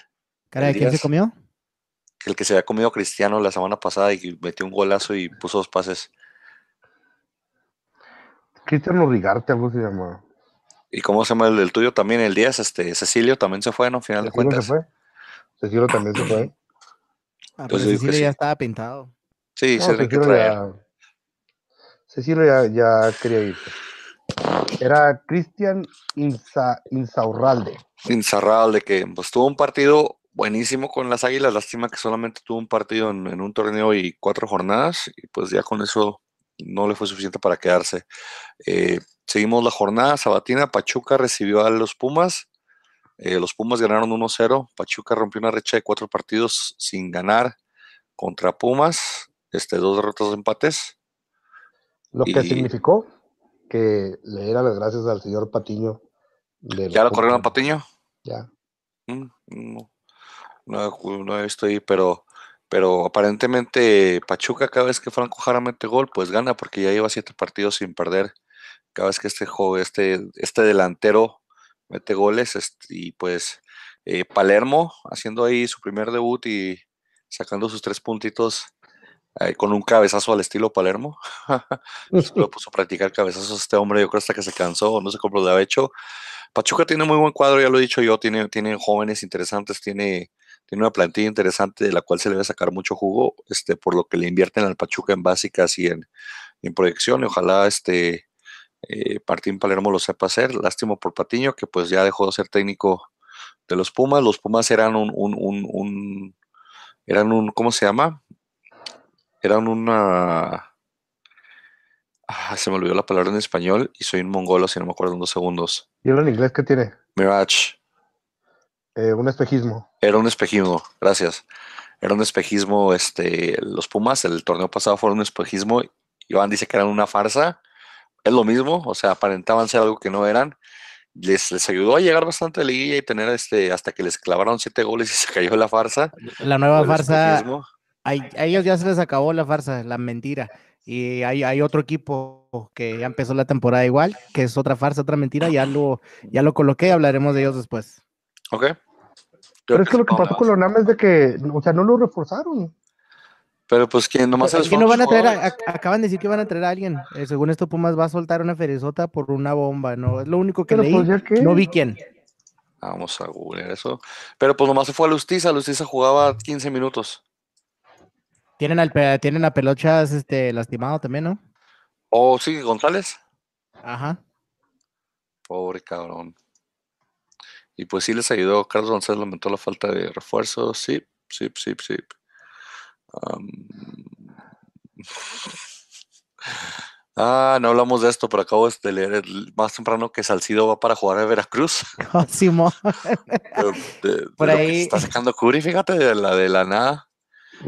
Cara, ¿de quién se comió? El que se había comido a Cristiano la semana pasada y metió un golazo y puso dos pases. Cristiano Rigarte, algo se llama. ¿Y cómo se llama el, del tuyo también? El 10, este, Cecilio también se fue, ¿no? Al final de ¿Sí no se cuentas. fue? Cecilio también se fue. Ah, pero Cecilio ya estaba pintado. Sí, No, se que Cecilio ya, Cecilio ya, ya quería irse. Era Cristian Insa, Insaurralde. Incerrable que pues tuvo un partido buenísimo con las Águilas, lástima que solamente tuvo un partido en, en un torneo y cuatro jornadas y pues ya con eso no le fue suficiente para quedarse. Eh, seguimos la jornada sabatina, Pachuca recibió a los Pumas, eh, los Pumas ganaron 1-0, Pachuca rompió una recha de cuatro partidos sin ganar contra Pumas, este, dos derrotas, dos empates. Lo que significó que le diera las gracias al señor Patiño. ¿Ya lo corrieron a. Patiño? Ya. Mm, No, no, no he visto ahí, pero, pero aparentemente Pachuca cada vez que Franco Jara mete gol, pues gana porque ya lleva siete partidos sin perder. Cada vez que este joven, este, este delantero mete goles, y pues eh, Palermo haciendo ahí su primer debut y sacando sus tres puntitos eh, con un cabezazo al estilo Palermo. <laughs> lo puso a practicar cabezazos este hombre, yo creo hasta que se cansó, no sé cómo lo había hecho. Pachuca tiene muy buen cuadro, ya lo he dicho yo, tiene, tiene jóvenes interesantes, tiene, tiene una plantilla interesante de la cual se le debe sacar mucho jugo, este, por lo que le invierten al Pachuca en básicas y en, en proyección, y ojalá este eh, Martín Palermo lo sepa hacer. Lástima por Patiño, que pues ya dejó de ser técnico de los Pumas. Los Pumas eran un, un, un, un- eran un, ¿cómo se llama? Eran una Ah, se me olvidó la palabra en español y soy un mongolo si no me acuerdo en dos segundos. ¿Y en inglés qué tiene? Mirage. Eh, un espejismo. Era un espejismo, gracias. Era un espejismo, este, los Pumas, el torneo pasado fueron un espejismo. Iván dice que eran una farsa. Es lo mismo, o sea, aparentaban ser algo que no eran. Les, les ayudó a llegar bastante a la liguilla y tener este, hasta que les clavaron siete goles y <laughs> se cayó la farsa. La nueva farsa, a, a ellos ya se les acabó la farsa, la mentira. Y hay, hay otro equipo que ya empezó la temporada igual, que es otra farsa, otra mentira. Ya lo, ya lo coloqué, hablaremos de ellos después. Ok. Pero es que lo que pasó con la UNAM es de que, o sea, no lo reforzaron. Pero pues que nomás Es que no van a traer, a- jugadores. a- acaban de decir que van a traer a alguien. Eh, según esto, Pumas va a soltar una ferizota por una bomba, ¿no? Es lo único que Pero leí. pues que. No vi quién. Vamos a googlear eso. Pero pues nomás se fue a Lustiza. Lustiza jugaba 15 minutos. Tienen, al, tienen a Pelochas este, lastimado también, ¿no? Oh, sí, González. Ajá. Pobre cabrón. Y pues sí les ayudó. Carlos González lamentó la falta de refuerzos. Sí, sí, sí, sí. Ah, no hablamos de esto, pero acabo de leer el- más temprano que Salcido va para jugar a Veracruz. <laughs> Oh, Simón. <laughs> De, de- de Por lo que ahí- está sacando Curi, fíjate, de la de la nada.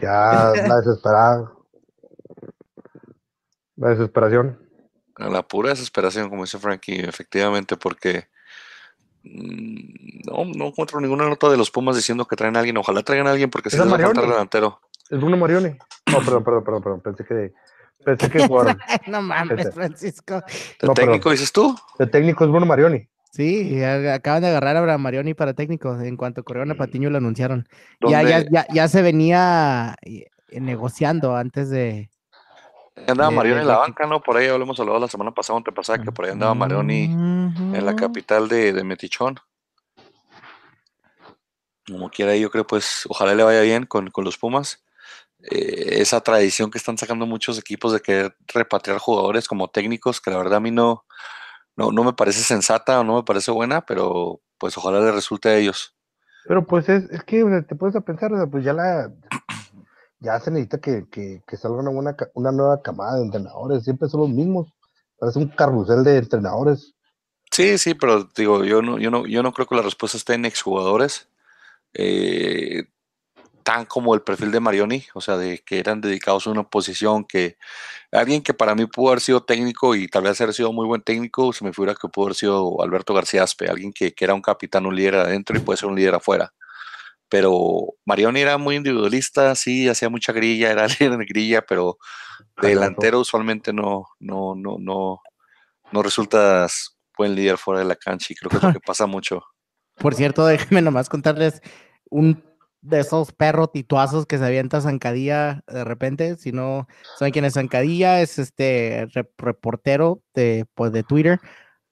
Ya, la desesperada. La desesperación. La pura desesperación, como dice Frankie, efectivamente, porque no, no encuentro ninguna nota de los Pumas diciendo que traen a alguien. Ojalá traigan a alguien porque si Es a les va a faltar Marioni. delantero. Es Bruno Marioni. No, perdón, perdón, perdón, perdón. Pensé que, pensé que jugaron. <laughs> no mames. Francisco. ¿El No, técnico dices tú? El técnico es Bruno Marioni. Sí, acaban de agarrar a Abraham Marioni para técnico. En cuanto corrieron a Patiño lo anunciaron. Ya, ya, ¿Dónde ya, ya se venía eh, negociando antes de. Andaba Marioni en la banca, ¿no? Por ahí hablamos hablado la semana pasada, antepasada, que por ahí andaba Marioni en la capital de, de Metichón. Como quiera, yo creo, pues, ojalá le vaya bien con, con los Pumas. Eh, esa tradición que están sacando muchos equipos de querer repatriar jugadores como técnicos, que la verdad a mí no, no, no me parece sensata o no me parece buena, pero pues ojalá le resulte a ellos. Pero pues es, es que o sea, te puedes a pensar, o sea, pues ya la ya se necesita que, que, que salga una buena una nueva camada de entrenadores, siempre son los mismos. Parece un carrusel de entrenadores. Sí, sí, pero digo, yo no, yo no, yo no creo que la respuesta esté en exjugadores. eh, tan como el perfil de Marioni, o sea, de que eran dedicados a una posición que alguien que para mí pudo haber sido técnico y tal vez haber sido muy buen técnico, se me figura que pudo haber sido Alberto García Aspe, alguien que, que era un capitán, un líder adentro y puede ser un líder afuera. Pero Marioni era muy individualista, sí, hacía mucha grilla, era <laughs> líder en grilla, pero de Jaloso. delantero usualmente no, no, no, no, no resultas buen líder fuera de la cancha y creo que es lo que <laughs> pasa mucho. Por cierto, déjenme nomás contarles un de esos perros tituazos que se avienta Zancadilla de repente. Si no saben quién es Zancadilla, es este rep- reportero de, pues, de Twitter,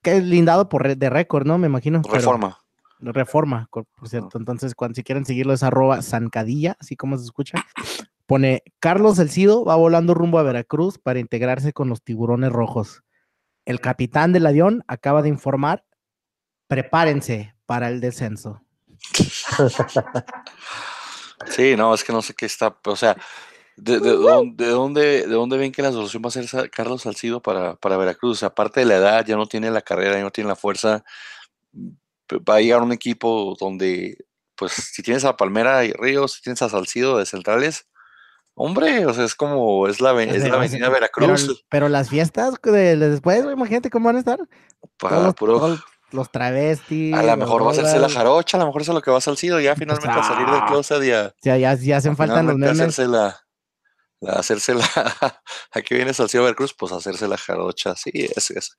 que es lindado por de récord, ¿no? Me imagino. pero- Reforma. Por cierto. Entonces, cuando si quieren seguirlo es arroba zancadilla, así como se escucha. Pone Carlos Elcido va volando rumbo a Veracruz para integrarse con los tiburones rojos. El capitán del avión acaba de informar, prepárense para el descenso. Sí, no, es que no sé qué está, o sea, ¿de, dónde, de dónde ven que la solución va a ser Carlos Salcido para, para Veracruz? O sea, aparte de la edad, ya no tiene la carrera, ya no tiene la fuerza, va a llegar un equipo donde, pues, si tienes a Palmera y Ríos, si tienes a Salcido de centrales, hombre, o sea, es como, es la, es la avenida <laughs> Veracruz. Pero, las fiestas de, después, imagínate cómo van a estar. Para puro los travestis. A lo mejor va a hacerse la jarocha, a lo mejor es lo que va a Salcido, ya finalmente a salir del closet ya. Ya, ya, ya hacen falta los memes. Hacerse la, hacerse la, <laughs> aquí viene Salcido Veracruz, pues hacerse la jarocha, sí, es, es.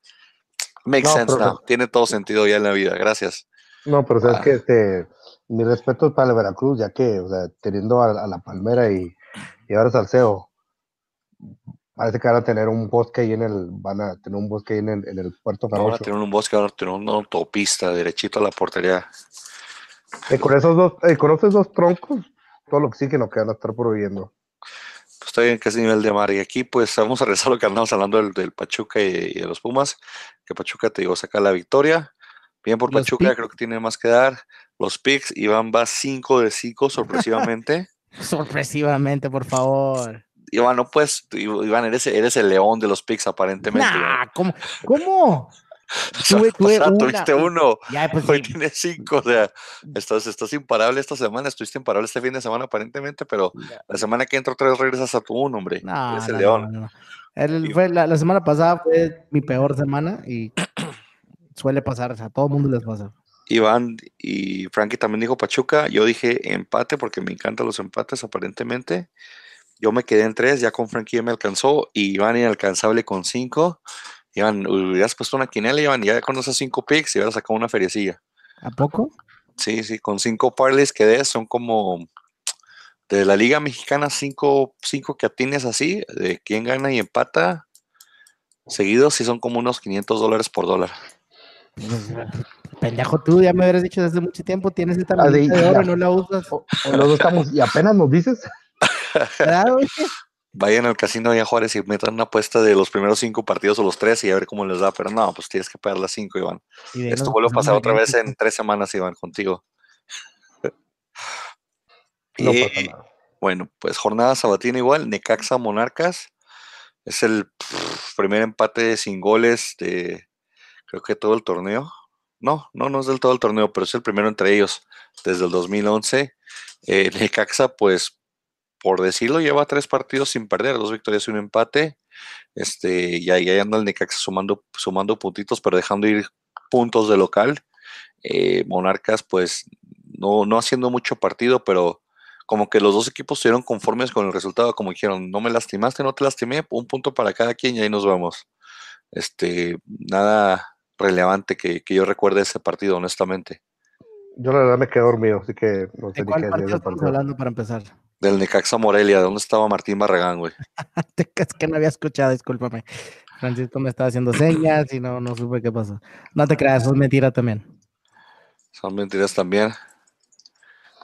Makes sense now. tiene todo sentido ya en la vida, gracias. No, pero sabes ah. que este, mi respeto es para el Veracruz, ya que, o sea, teniendo a, la Palmera y, y ahora Salceo, Parece que van a tener un bosque ahí en el, van a tener un bosque ahí en el, en el puerto Van a tener un bosque, van a tener una autopista derechito a la portería. Y con esos dos, con esos dos troncos, todo lo que sí que nos quedan a estar prohibiendo. Pues está bien que es nivel de mar. Y aquí pues vamos a regresar a lo que andamos hablando del, Pachuca y, de los Pumas. Que Pachuca te digo, saca la victoria. Bien por Pachuca, creo que tiene más que dar. Los Picks, Iván va 5 de 5 sorpresivamente. <laughs> sorpresivamente, por favor. Iván, no puedes, Iván, eres, eres el león de los picks aparentemente. Nah, ¿cómo? ¿Cómo? <laughs> Tuve, <laughs> tuve o tuviste uno, ya, pues, hoy tienes cinco, o sea, estás, estás imparable esta semana, estuviste imparable este fin de semana aparentemente, pero la semana que entra otra vez regresas a tu uno, hombre, no, es el león. fue, la, semana pasada fue mi peor semana y <clears throat> suele pasar, o sea, a todo el mundo les pasa. Iván y Frankie también dijo Pachuca, yo dije empate porque me encantan los empates aparentemente. Yo me quedé en tres, ya con Frankie me alcanzó y Iván inalcanzable con cinco. Iván, hubieras puesto una quinela, Iván, ya con esos cinco picks y hubieras sacado una feriecilla. ¿A poco? Sí, sí, con cinco parlays que son como de la Liga Mexicana, cinco, cinco que atines así, de quién gana y empata, seguidos, sí son como unos 500 dólares por dólar. <laughs> Pendejo tú, ya me hubieras dicho desde mucho tiempo, tienes esta ah, de, oro, no la usas. estamos, y apenas nos dices. <laughs> Vayan al casino de Juárez y metan una apuesta de los primeros cinco partidos o los tres y a ver cómo les da. Pero no, pues tienes que pagar las cinco, Iván. Esto vuelve a pasar otra vez en tres semanas, Iván, contigo. <laughs> y, Bueno, pues jornada sabatina igual, Necaxa Monarcas. Es el primer empate sin goles de creo que todo el torneo. No, no, no es del todo el torneo, pero es el primero entre ellos desde el 2011. Eh, Necaxa, pues por decirlo, lleva tres partidos sin perder, dos victorias y un empate. Este, y ahí anda el Necaxa sumando, sumando puntitos, pero dejando ir puntos de local. Eh, Monarcas, pues, no, no haciendo mucho partido, pero como que los dos equipos estuvieron conformes con el resultado, como dijeron, no me lastimaste, no te lastimé, un punto para cada quien y ahí nos vamos. Este, nada relevante que, que yo recuerde ese partido, honestamente. Yo la verdad me quedé dormido, así que no sé ¿De cuál partido estamos hablando para empezar? Del Necaxa Morelia, ¿de dónde estaba Martín Barragán, güey? <laughs> es que no había escuchado, discúlpame. Francisco me estaba haciendo señas y no, no supe qué pasó. No te creas, son mentiras también. Son mentiras también.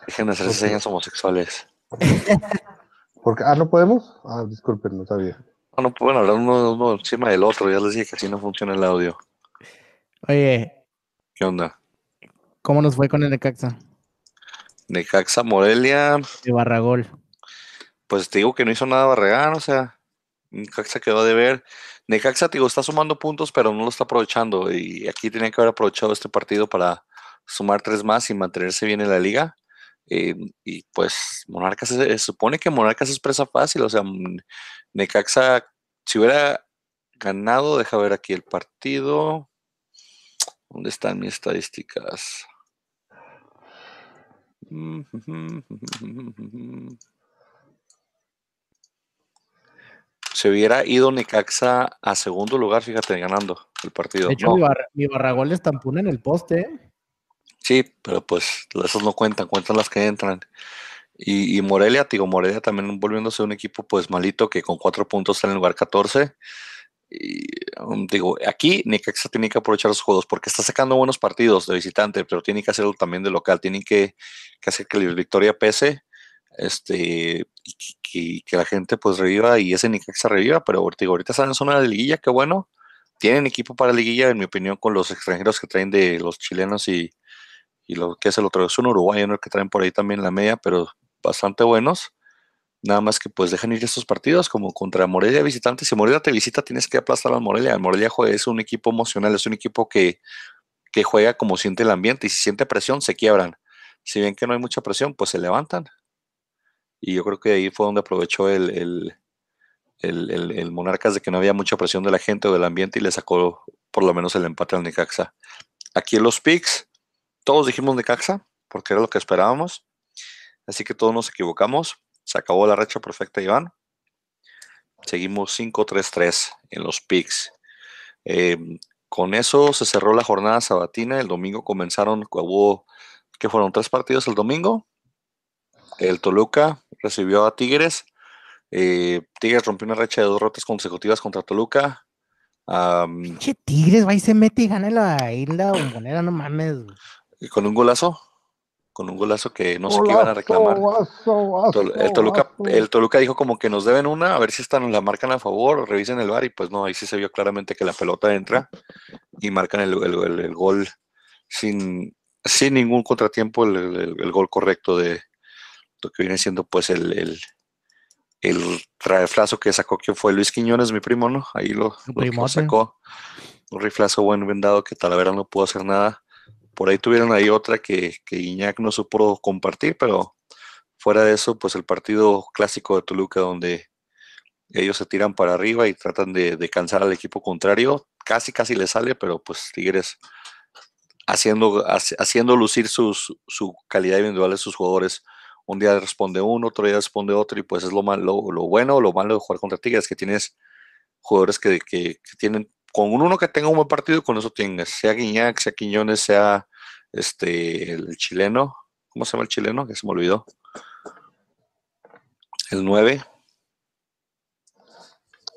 Dejen de hacer señas homosexuales. <laughs> Porque, ah, ¿no podemos? Ah, disculpen, no sabía. No, no pueden hablar uno, uno encima del otro, ya les dije que así no funciona el audio. Oye. ¿Qué onda? ¿Cómo nos fue con el Necaxa? Necaxa Morelia. De Barragol. Pues te digo que no hizo nada Barragán, o sea, Necaxa quedó de ver. Necaxa, te digo, está sumando puntos, pero no lo está aprovechando. Y aquí tenía que haber aprovechado este partido para sumar tres más y mantenerse bien en la liga. Eh, y pues Monarcas, se, supone que Monarcas es presa fácil, o sea, Necaxa, si hubiera ganado, deja ver aquí el partido. ¿Dónde están mis estadísticas? <laughs> Se hubiera ido Necaxa a segundo lugar, fíjate, ganando el partido. De hecho, mi, Barragol es tampuna en el poste. ¿eh? Sí, pero pues esos no cuentan, cuentan las que entran. Y, Morelia, digo, Morelia también volviéndose un equipo pues malito que con cuatro puntos está en el lugar 14. Um, digo, aquí Necaxa tiene que aprovechar los juegos porque está sacando buenos partidos de visitante, pero tiene que hacerlo también de local. Tienen que, hacer que la victoria pese este, y, que la gente pues reviva y ese Necaxa reviva. Pero digo, ahorita están en zona de liguilla, qué bueno. Tienen equipo para liguilla, en mi opinión, con los extranjeros que traen de los chilenos y, lo que es el otro. Es un uruguayo que traen por ahí también la media, pero bastante buenos. Nada más que pues dejan ir estos partidos como contra Morelia visitante. Si Morelia te visita, tienes que aplastar a Morelia. El Morelia es un equipo emocional, es un equipo que, juega como siente el ambiente y si siente presión, se quiebran. Si ven que no hay mucha presión, pues se levantan. Y yo creo que ahí fue donde aprovechó el, el, el, Monarcas de que no había mucha presión de la gente o del ambiente y le sacó por lo menos el empate al Necaxa. Aquí en los picks, todos dijimos Necaxa, porque era lo que esperábamos. Así que todos nos equivocamos. Se acabó la racha perfecta, Iván. Seguimos 5-3-3 en los picks. Em, con eso se cerró la jornada sabatina. El domingo comenzaron, hubo, que fueron tres partidos el domingo. El Toluca recibió a Tigres. Eh, Tigres rompió una racha de dos rotas consecutivas contra Toluca. ¿Qué Tigres va y se mete y gana la isla bombonera, no mames. Con un golazo con un golazo que no sé qué iban a reclamar. el, Toluca, el Toluca dijo como que nos deben una, a ver si esta nos la marcan a favor, revisen el bar y pues no, ahí sí se vio claramente que la pelota entra y marcan el, gol sin, sin ningún contratiempo, el, gol correcto de lo que viene siendo pues el, el, el riflazo que sacó, que fue Luis Quiñones, mi primo, ¿no? Ahí lo, lo sacó. Un riflazo buen vendado que Talavera no pudo hacer nada por ahí tuvieron ahí otra que, que Iñak no supo compartir, pero fuera de eso, pues el partido clásico de Toluca donde ellos se tiran para arriba y tratan de, cansar al equipo contrario, casi casi le sale, pero pues Tigres haciendo, haciendo lucir sus, su calidad individual de sus jugadores. Un día responde uno, otro día responde otro, y pues es lo, malo, lo bueno o lo malo de jugar contra Tigres, que tienes jugadores que, que tienen con uno que tenga un buen partido, con eso tienes, sea Guiñac, sea Quiñones, sea este, el chileno, ¿cómo se llama el chileno? Que se me olvidó. El 9.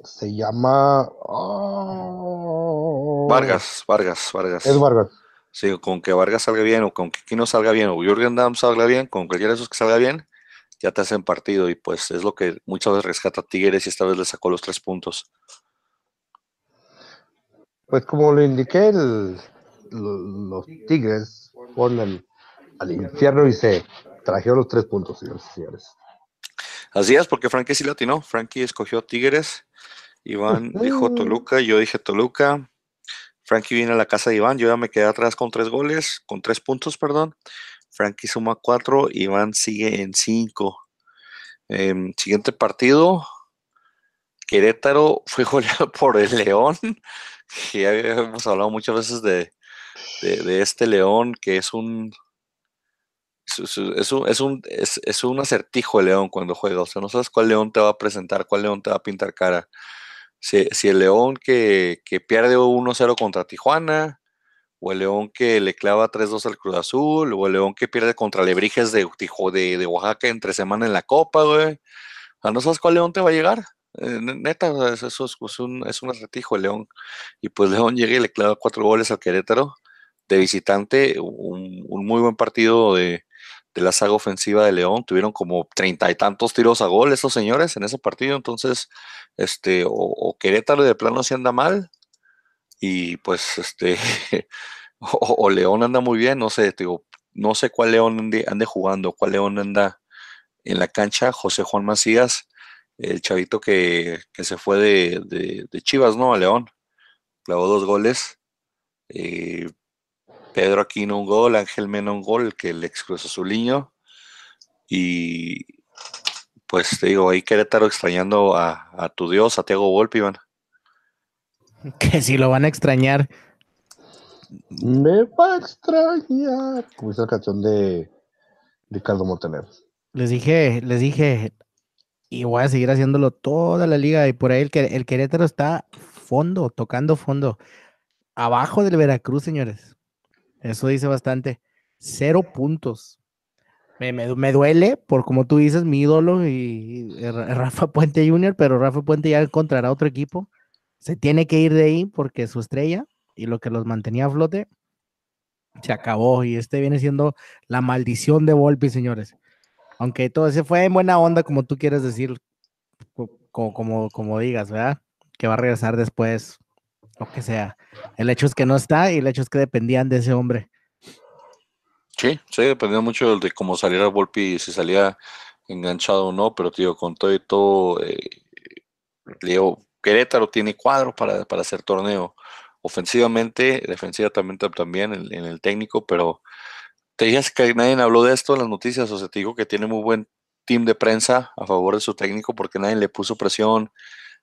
Se llama oh. Vargas, Vargas, Vargas. Es Vargas. Sí, con que Vargas salga bien o con que Kino salga bien o Jürgen Damm salga bien, con cualquiera de esos que salga bien, ya te hacen partido y pues es lo que muchas veces rescata Tigres y esta vez le sacó los tres puntos. Pues como lo indiqué, los Tigres fueron al, infierno y se trajeron los tres puntos, señores y señores. Así es, porque Frankie sí latino. Frankie escogió Tigres. Iván dijo Toluca, yo dije Toluca. Frankie viene a la casa de Iván, yo ya me quedé atrás con tres goles, con tres puntos, perdón. Frankie suma cuatro, Iván sigue en cinco. Em, siguiente partido, Querétaro fue goleado <laughs> por el León que ya hemos hablado muchas veces de, este león que es un es, un, es, un, es, un acertijo el león cuando juega. O sea, no sabes cuál león te va a presentar, cuál león te va a pintar cara. Si, el león que, pierde 1-0 contra Tijuana, o el león que le clava 3-2 al Cruz Azul, o el león que pierde contra Lebrijes de, de, de Oaxaca entre semana en la Copa, güey. O sea, no sabes cuál león te va a llegar. Eh, neta, eso es, un, es un acertijo León. Y pues León llega y le clava cuatro goles al Querétaro de visitante. Un, muy buen partido de, la saga ofensiva de León. Tuvieron como treinta y tantos tiros a gol esos señores en ese partido. Entonces, este, o, Querétaro de plano se anda mal. Y pues, este, <laughs> o, León anda muy bien. No sé, digo, no sé cuál León ande, ande jugando, cuál León anda en la cancha. José Juan Macías el chavito que, se fue de, Chivas, ¿no? A León. Clavó dos goles. Eh, Pedro Aquino un gol, Ángel Mena un gol, que el ex Cruz Azuliño. Y pues te digo, ahí Querétaro extrañando a, tu dios, a Tiago Volpi, Iván. <laughs> Que si lo van a extrañar. Me va a extrañar. Como esa canción de Ricardo Montaner. Les dije, les dije, y voy a seguir haciéndolo toda la liga. Y por ahí el, el Querétaro está fondo, tocando fondo. Abajo del Veracruz, señores. Eso dice bastante. Cero puntos. Me, me, duele por, como tú dices, mi ídolo y Rafa Puente Jr., pero Rafa Puente ya encontrará otro equipo. se tiene que ir de ahí porque su estrella y lo que los mantenía a flote se acabó y este viene siendo la maldición de Volpi, señores. Aunque todo ese fue en buena onda, como tú quieres decir, como, como, digas, ¿verdad? Que va a regresar después, lo que sea. El hecho es que no está y el hecho es que dependían de ese hombre. Sí, sí, dependía mucho de cómo saliera Volpi, si salía enganchado o no, pero tío, con todo y todo, eh, Leo, Querétaro tiene cuadro para, para hacer torneo ofensivamente, defensivamente también en, el técnico, pero te que nadie habló de esto en las noticias, o sea, te digo que tiene muy buen team de prensa a favor de su técnico porque nadie le puso presión,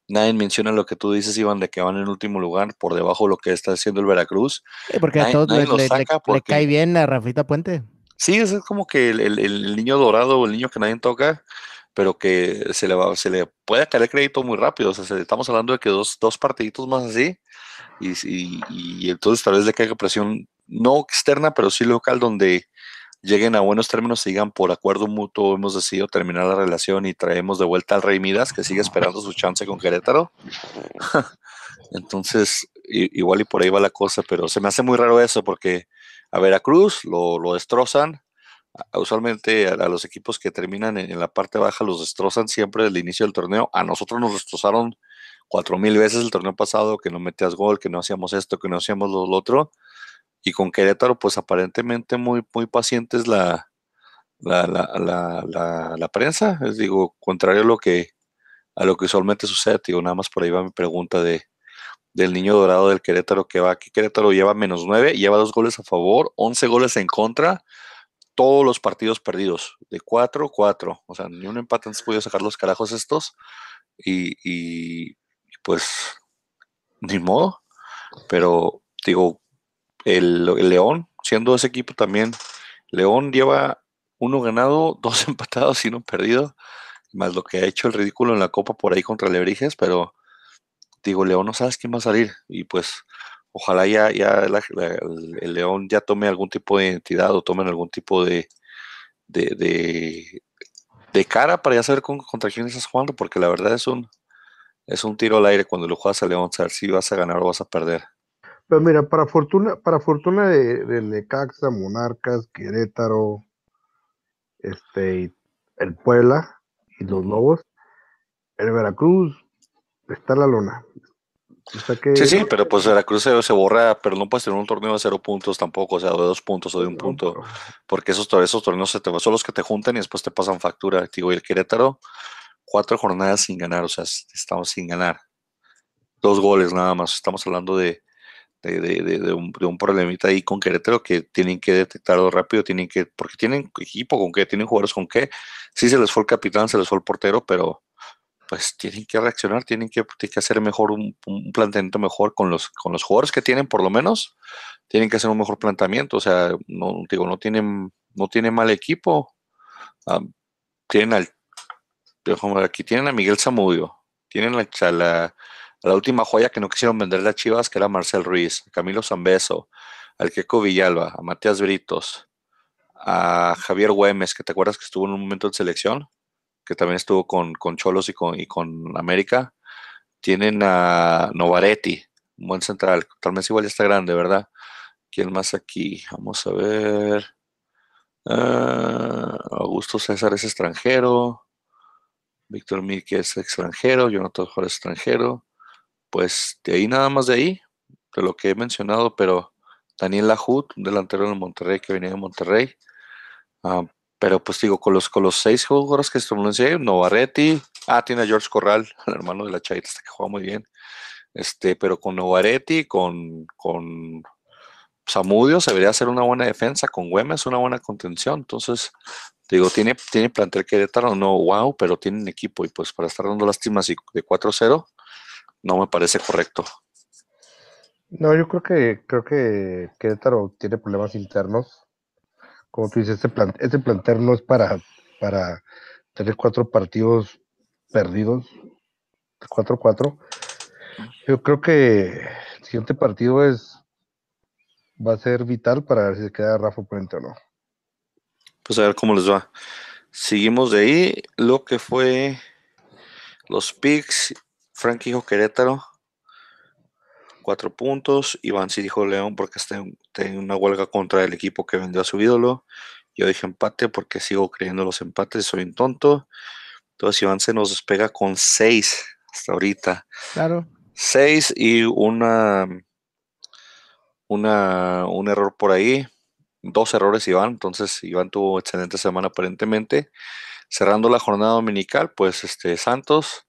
nadie menciona lo que tú dices, Iván, de que van en último lugar por debajo de lo que está haciendo el Veracruz. Sí, porque a todos le, le, le, cae bien a Rafita Puente. Sí, es como que el, el, el niño dorado, el niño que nadie toca, pero que se le, va, se le puede caer crédito muy rápido. O sea, estamos hablando de que dos, dos partiditos más así, y, y, y, entonces tal vez le caiga presión, no externa, pero sí local, donde lleguen a buenos términos, sigan por acuerdo mutuo, hemos decidido terminar la relación y traemos de vuelta al Rey Midas, que sigue esperando su chance con Querétaro. <laughs> entonces, igual y por ahí va la cosa, pero se me hace muy raro eso, porque a Veracruz lo, lo destrozan, usualmente a, los equipos que terminan en, la parte baja los destrozan siempre desde el inicio del torneo. A nosotros nos destrozaron cuatro mil veces el torneo pasado, que no metías gol, que no hacíamos esto, que no hacíamos lo otro. Y con Querétaro, pues aparentemente muy, muy pacientes la, la, la, la, la, prensa. Es digo, contrario a lo que a lo que usualmente sucede, digo, nada más por ahí va mi pregunta de del niño dorado del Querétaro que va aquí. Querétaro lleva menos nueve, lleva dos goles a favor, once goles en contra todos los partidos perdidos, de 4-4, o sea, ni un empate antes podido sacar los carajos estos, y, y, pues, ni modo, pero digo, el, León, siendo ese equipo también, León lleva uno ganado, <laughs> dos empatados y uno perdido, más lo que ha hecho el ridículo en la Copa por ahí contra Lebrijes, pero digo, León no sabes quién va a salir, y pues ojalá ya, ya el León ya tome algún tipo de identidad o tomen algún tipo de, de, de, de cara para ya saber con, contra quién estás jugando, porque la verdad es un, es un tiro al aire cuando lo juegas a León, saber si vas a ganar o vas a perder. Pero mira, para fortuna, para fortuna de, de Necaxa, Monarcas, Querétaro, este, el Puebla y los Lobos, el Veracruz está en la lona, o sea que... Sí, sí, pero pues Veracruz se, se, borra, pero no puedes tener un torneo de cero puntos tampoco, o sea, de dos puntos o de un punto, porque esos, esos torneos se te, son los que te juntan y después te pasan factura. Digo, y el Querétaro, cuatro jornadas sin ganar, o sea, estamos sin ganar. Dos goles nada más, estamos hablando de, de, de, de un, un, problemita ahí con Querétaro que tienen que detectarlo rápido, tienen que, porque tienen equipo con qué, tienen jugadores con qué. Sí se les fue el capitán, se les fue el portero, pero pues tienen que reaccionar, tienen que, tienen que hacer mejor un, un, planteamiento mejor con los, con los jugadores que tienen, por lo menos, tienen que hacer un mejor planteamiento, o sea, no, digo, no tienen, no tienen mal equipo, tienen al, aquí tienen a Miguel Zamudio, tienen la, la, la, última joya que no quisieron vender a Chivas, que era Marcel Ruiz, a Camilo Zambeso, al Queco Villalba, a Matías Britos, a Javier Güemes, que te acuerdas que estuvo en un momento de selección, que también estuvo con, con Cholos y con, y con América. Tienen a Novaretti, un buen central. Tal vez igual ya está grande, ¿verdad? ¿Quién más aquí? Vamos a ver. Uh, Augusto César es extranjero. Víctor Milke es extranjero. Jonathan Juárez es extranjero. Pues de ahí nada más de ahí, de lo que he mencionado, pero Daniel Lajut, un delantero de Monterrey que venía de Monterrey. Uh, pero pues digo, con los, con los seis jugadores que establecí, Novaretti, ah, tiene a George Corral, <laughs> el hermano de la Chavita, este que juega muy bien. Este, pero con Novaretti, con, con Samudio, se debería hacer una buena defensa, con Güemes una buena contención. Entonces, digo, tiene, tiene plantel Querétaro, no wow, pero tienen equipo, y pues para estar dando lástimas de 4-0, no me parece correcto. No, yo creo que creo que Querétaro tiene problemas internos como tú dices, este, plan, este plantel no es para, para tener cuatro partidos perdidos, 4-4. Yo creo que el siguiente partido es va a ser vital para ver si se queda Rafa Puente o no. Pues a ver cómo les va. Seguimos de ahí lo que fue los picks, Frank Hijo Querétaro. cuatro puntos. Iván sí dijo León porque está en, en una huelga contra el equipo que vendió a su ídolo. Yo dije empate porque sigo creyendo los empates, soy un tonto. Entonces Iván se nos despega con seis hasta ahorita. Claro. Seis y una, una, un error por ahí. Dos errores Iván. Entonces Iván tuvo excelente semana aparentemente. Cerrando la jornada dominical, pues este Santos,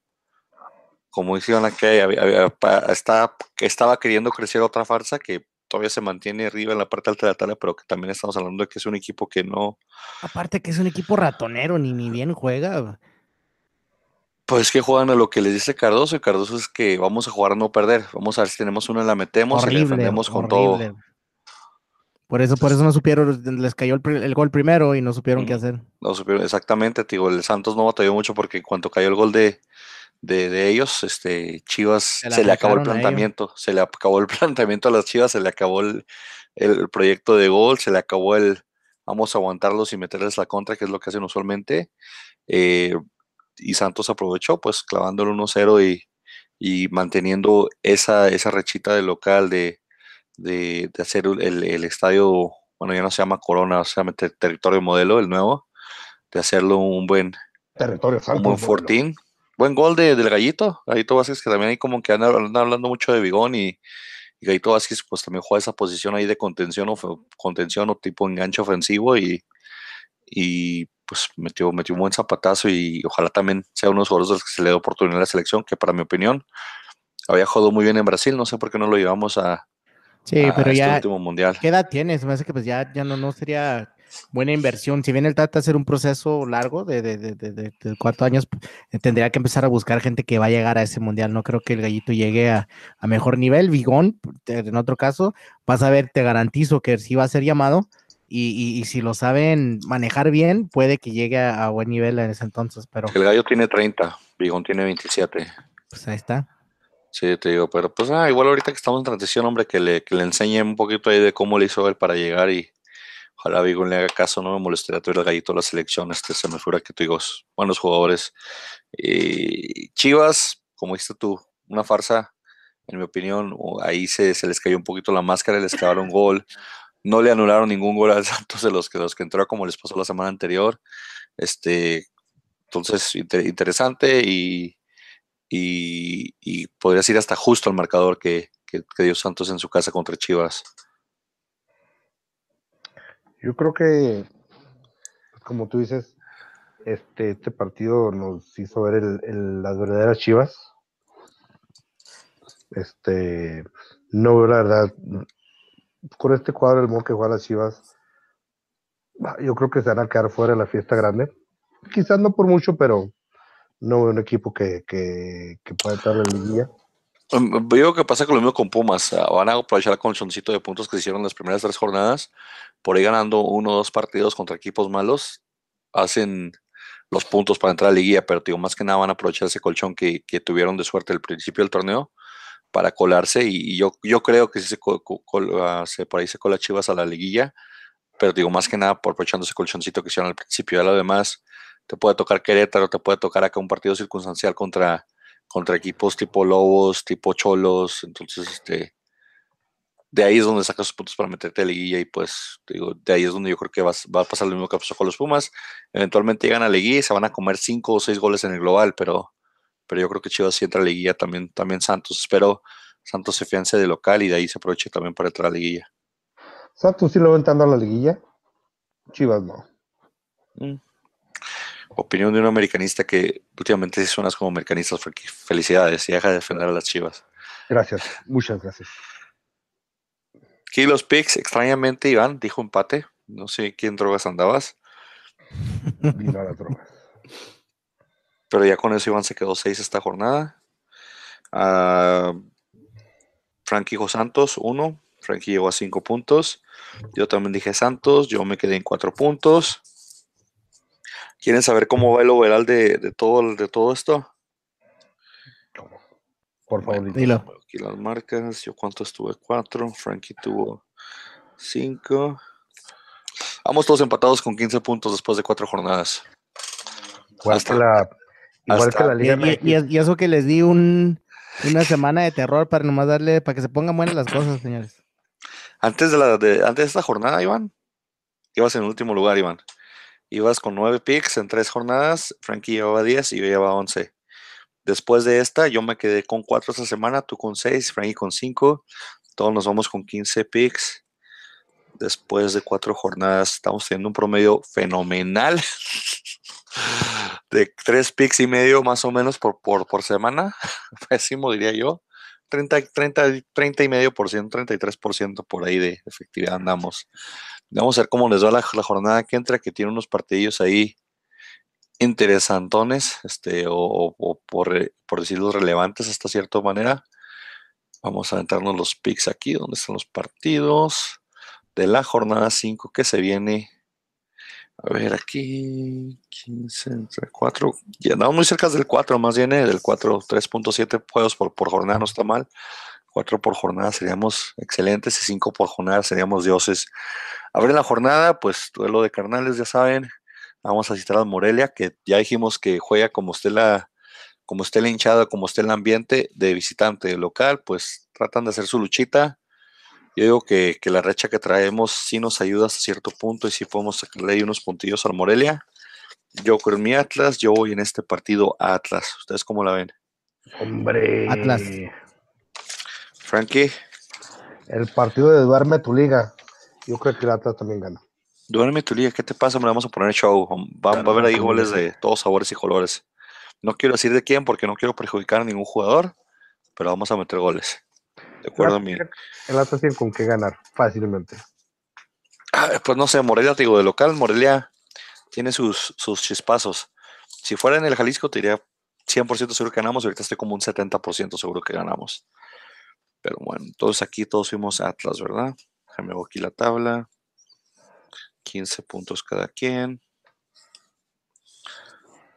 como está- que estaba queriendo crecer otra farsa que todavía se mantiene arriba en la parte alta de la tabla, pero que también estamos hablando de que es un equipo que no, Aparte que es un equipo ratonero, ni, ni bien juega. pues que juegan a lo que les dice Cardoso, y Cardoso es que vamos a jugar a no perder, vamos a ver si tenemos una, la metemos y la defendemos con horrible. todo. Por eso, por eso no supieron, les cayó el, gol primero y no supieron qué Ujú. hacer. No supieron exactamente, te digo, el Santos no batalló mucho porque en cuanto cayó el gol de, de, de ellos, este Chivas se le acabó el planteamiento, se le acabó el <laughs> planteamiento a las Chivas, se le acabó el, el proyecto de gol, se le acabó el vamos a aguantarlos y meterles la contra, que es lo que hacen usualmente. eh, y Santos aprovechó, pues clavando el 1-0 y, y manteniendo esa, esa rechita de local de, de, de hacer el, el estadio, bueno, ya no se llama Corona, se llama ter- Territorio Modelo, el nuevo, de hacerlo un buen, Territorio un buen modelo. Buen gol de, del Gallito, Gallito Vázquez, que también hay como que andan, andan hablando mucho de Bigón y, y Gallito Vázquez pues también juega esa posición ahí de contención o, contención o tipo enganche ofensivo y, y pues metió, metió un buen zapatazo y ojalá también sea uno de los jugadores los que se le dé oportunidad a la selección, que para mi opinión había jugado muy bien en Brasil, no sé por qué no lo llevamos a, Sí, a pero este ya, último mundial. ¿qué edad tienes? Me hace que pues ya, ya no, no sería buena inversión. Si bien el trata de hacer un proceso largo de, de, de, de- cuatro años, eh, tendría que empezar a buscar gente que va a llegar a ese mundial. No creo que el gallito llegue a, a mejor nivel. Vigón, en otro caso, vas a ver, te garantizo que sí va a ser llamado. Y, y- y si lo saben manejar bien, puede que llegue a, a buen nivel en ese entonces, pero El gallo tiene 30, Bigón tiene 27. pues ahí está. Sí, te digo, pero pues ah, igual ahorita que estamos en transición, hombre, que le, que le enseñe un poquito ahí de cómo le hizo él para llegar y ojalá Bigón le haga caso, no me molestaría tuviera el gallito de la selección, este se me fuera que digas, buenos jugadores. Y Chivas, como dijiste tú, una farsa, en mi opinión, ahí se, les cayó un poquito la máscara, les quedaron gol, no le anularon ningún gol al <laughs> Santos de los que, los que entró como les pasó la semana anterior. Este, entonces, inter- interesante y, y, y podrías ir hasta justo al marcador que dio Santos en su casa contra Chivas. Yo creo que, pues, como tú dices, este, este partido nos hizo ver el- las verdaderas chivas. Este, no veo la verdad, con este cuadro, el modo que juega las chivas, ah, yo creo que se van a quedar fuera de la fiesta grande. Quizás no por mucho, pero no veo un equipo que, que, que pueda entrar en la liguilla. Veo que pasa con lo mismo con Pumas. ah, Van a aprovechar el colchoncito de puntos que se hicieron las primeras tres jornadas. Por ahí ganando uno o dos partidos contra equipos malos, hacen los puntos para entrar a la liguilla, pero digo, más que nada van a aprovechar ese colchón que, que tuvieron de suerte al principio del torneo para colarse. Y, yo, yo creo que sí se, co- co- col- ah, por ahí se cola Chivas a la liguilla, pero digo, más que nada por aprovechando ese colchoncito que hicieron al principio. Ya lo demás, te puede tocar Querétaro, te puede tocar acá un partido circunstancial contra, contra equipos tipo Lobos, tipo Cholos. Entonces, este, de ahí es donde sacas sus puntos para meterte a la liguilla y pues, digo, de ahí es donde yo creo que vas- va a pasar lo mismo que pasó con los Pumas. Eventualmente llegan a la liguilla y se van a comer cinco o seis goles en el global, pero, pero yo creo que Chivas sí entra a la liguilla, también, también Santos. Espero Santos se fiance de local y de ahí se aproveche también para entrar a la liguilla. Santos sí lo va entrando a la liguilla, Chivas no. Mm. Opinión de un americanista que últimamente suenas como americanista. Felicidades y deja de defender a las Chivas. Gracias, muchas gracias. Aquí los picks, extrañamente, Iván dijo empate. No sé quién drogas andabas, Vino a las drogas. pero ya con eso Iván se quedó seis esta jornada. Ah, Frankie dijo Santos, uno. Frankie llegó a cinco puntos. Yo también dije Santos, yo me quedé en cuatro puntos. ¿Quieren saber cómo va el overall de, de todo, de todo esto? Por favor, Bueno, Dilo. Veo Aquí las marcas, yo cuánto estuve, cuatro, Frankie tuvo cinco. Vamos todos empatados con 15 puntos después de cuatro jornadas. igual hasta- que la, igual hasta- que la Liga y- MX. y- y eso que les di un, Una semana de terror para nomás darle, para que se pongan buenas las cosas, señores. Antes de, la, de, antes de esta jornada, Iván, ibas en último lugar, Iván. Ibas con nueve picks en tres jornadas, Frankie llevaba 10 y yo llevaba 11. Después de esta, yo me quedé con cuatro esta semana, tú con seis, Frankie con cinco. Todos nos vamos con 15 picks. Después de cuatro jornadas, estamos teniendo un promedio fenomenal <laughs> de tres picks y medio más o menos por, por, por semana. <laughs> Pésimo, diría yo. 30, 30, 30 y medio por ciento, 33 por ciento por ahí de efectividad andamos. Vamos a ver cómo les va la, jornada que entra, que tiene unos partidillos ahí interesantones, este, o, por, por, decirlo relevantes hasta cierta manera. Vamos a aventarnos los picks aquí, donde están los partidos de la jornada 5 que se viene. A ver, aquí 15 entre 4. Ya andamos muy cerca del 4, más bien eh, del 4, 3.7 juegos por, por jornada, no está mal. 4 por jornada seríamos excelentes y 5 por jornada seríamos dioses. A ver, en la jornada, pues duelo de carnales, ya saben. Vamos a citar a Morelia, que ya dijimos que juega como esté la, como esté la hinchada, como esté el ambiente de visitante local, pues tratan de hacer su luchita. Yo digo que, que, la recha que traemos sí nos ayuda hasta cierto punto y sí podemos sacarle ahí unos puntillos al Morelia. Yo creo en mi Atlas, yo voy en este partido a Atlas. ¿Ustedes cómo la ven? Hombre. Atlas. Frankie. El partido de Duerme tu liga. Yo creo que el Atlas también gana. Duerme tu liga, ¿qué te pasa? Me vamos a poner show. Va, va a haber ahí goles de todos sabores y colores. No quiero decir de quién porque no quiero perjudicar a ningún jugador, pero vamos a meter goles. De acuerdo a mí. El Atlas tiene con qué ganar fácilmente. Ah, pues no sé, Morelia, te digo, de local, Morelia tiene sus, sus chispazos. Si fuera en el Jalisco, te diría 100% seguro que ganamos. Ahorita estoy como un 70% seguro que ganamos. Pero bueno, entonces aquí todos fuimos Atlas, ¿verdad? Déjame ver aquí la tabla. 15 puntos cada quien.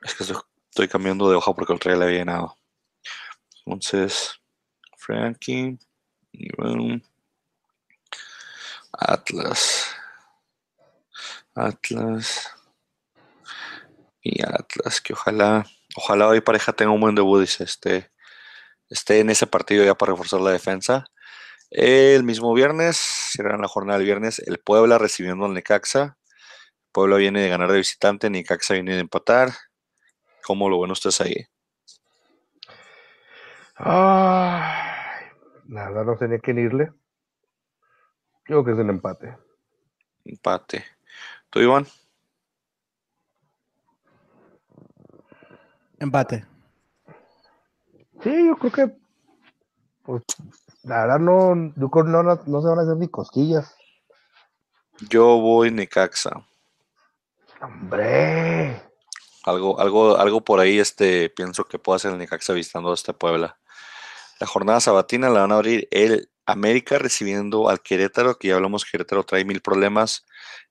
Es que estoy, cambiando de hoja porque el traía le había llenado. Entonces, Frankie, Atlas, Atlas y Atlas, que ojalá, ojalá hoy pareja tenga un buen debut, dice este, esté en ese partido ya para reforzar la defensa. El mismo viernes, será la jornada del viernes, el Puebla recibiendo al Necaxa. Puebla viene de ganar de visitante, Necaxa viene de empatar. ¿Cómo lo ven ustedes ahí? Ay, nada, no sé ni a quién irle. Creo que es el empate. Empate. ¿Tú, Iván? Empate. Sí, yo creo que. Pues, la verdad, no, no, no, no se van a hacer ni cosquillas. Yo voy Necaxa. ¡Hombre! Algo, algo, algo por ahí este, pienso que puede hacer el Necaxa visitando a esta Puebla. La jornada sabatina la van a abrir el América recibiendo al Querétaro, que ya hablamos, Querétaro trae mil problemas.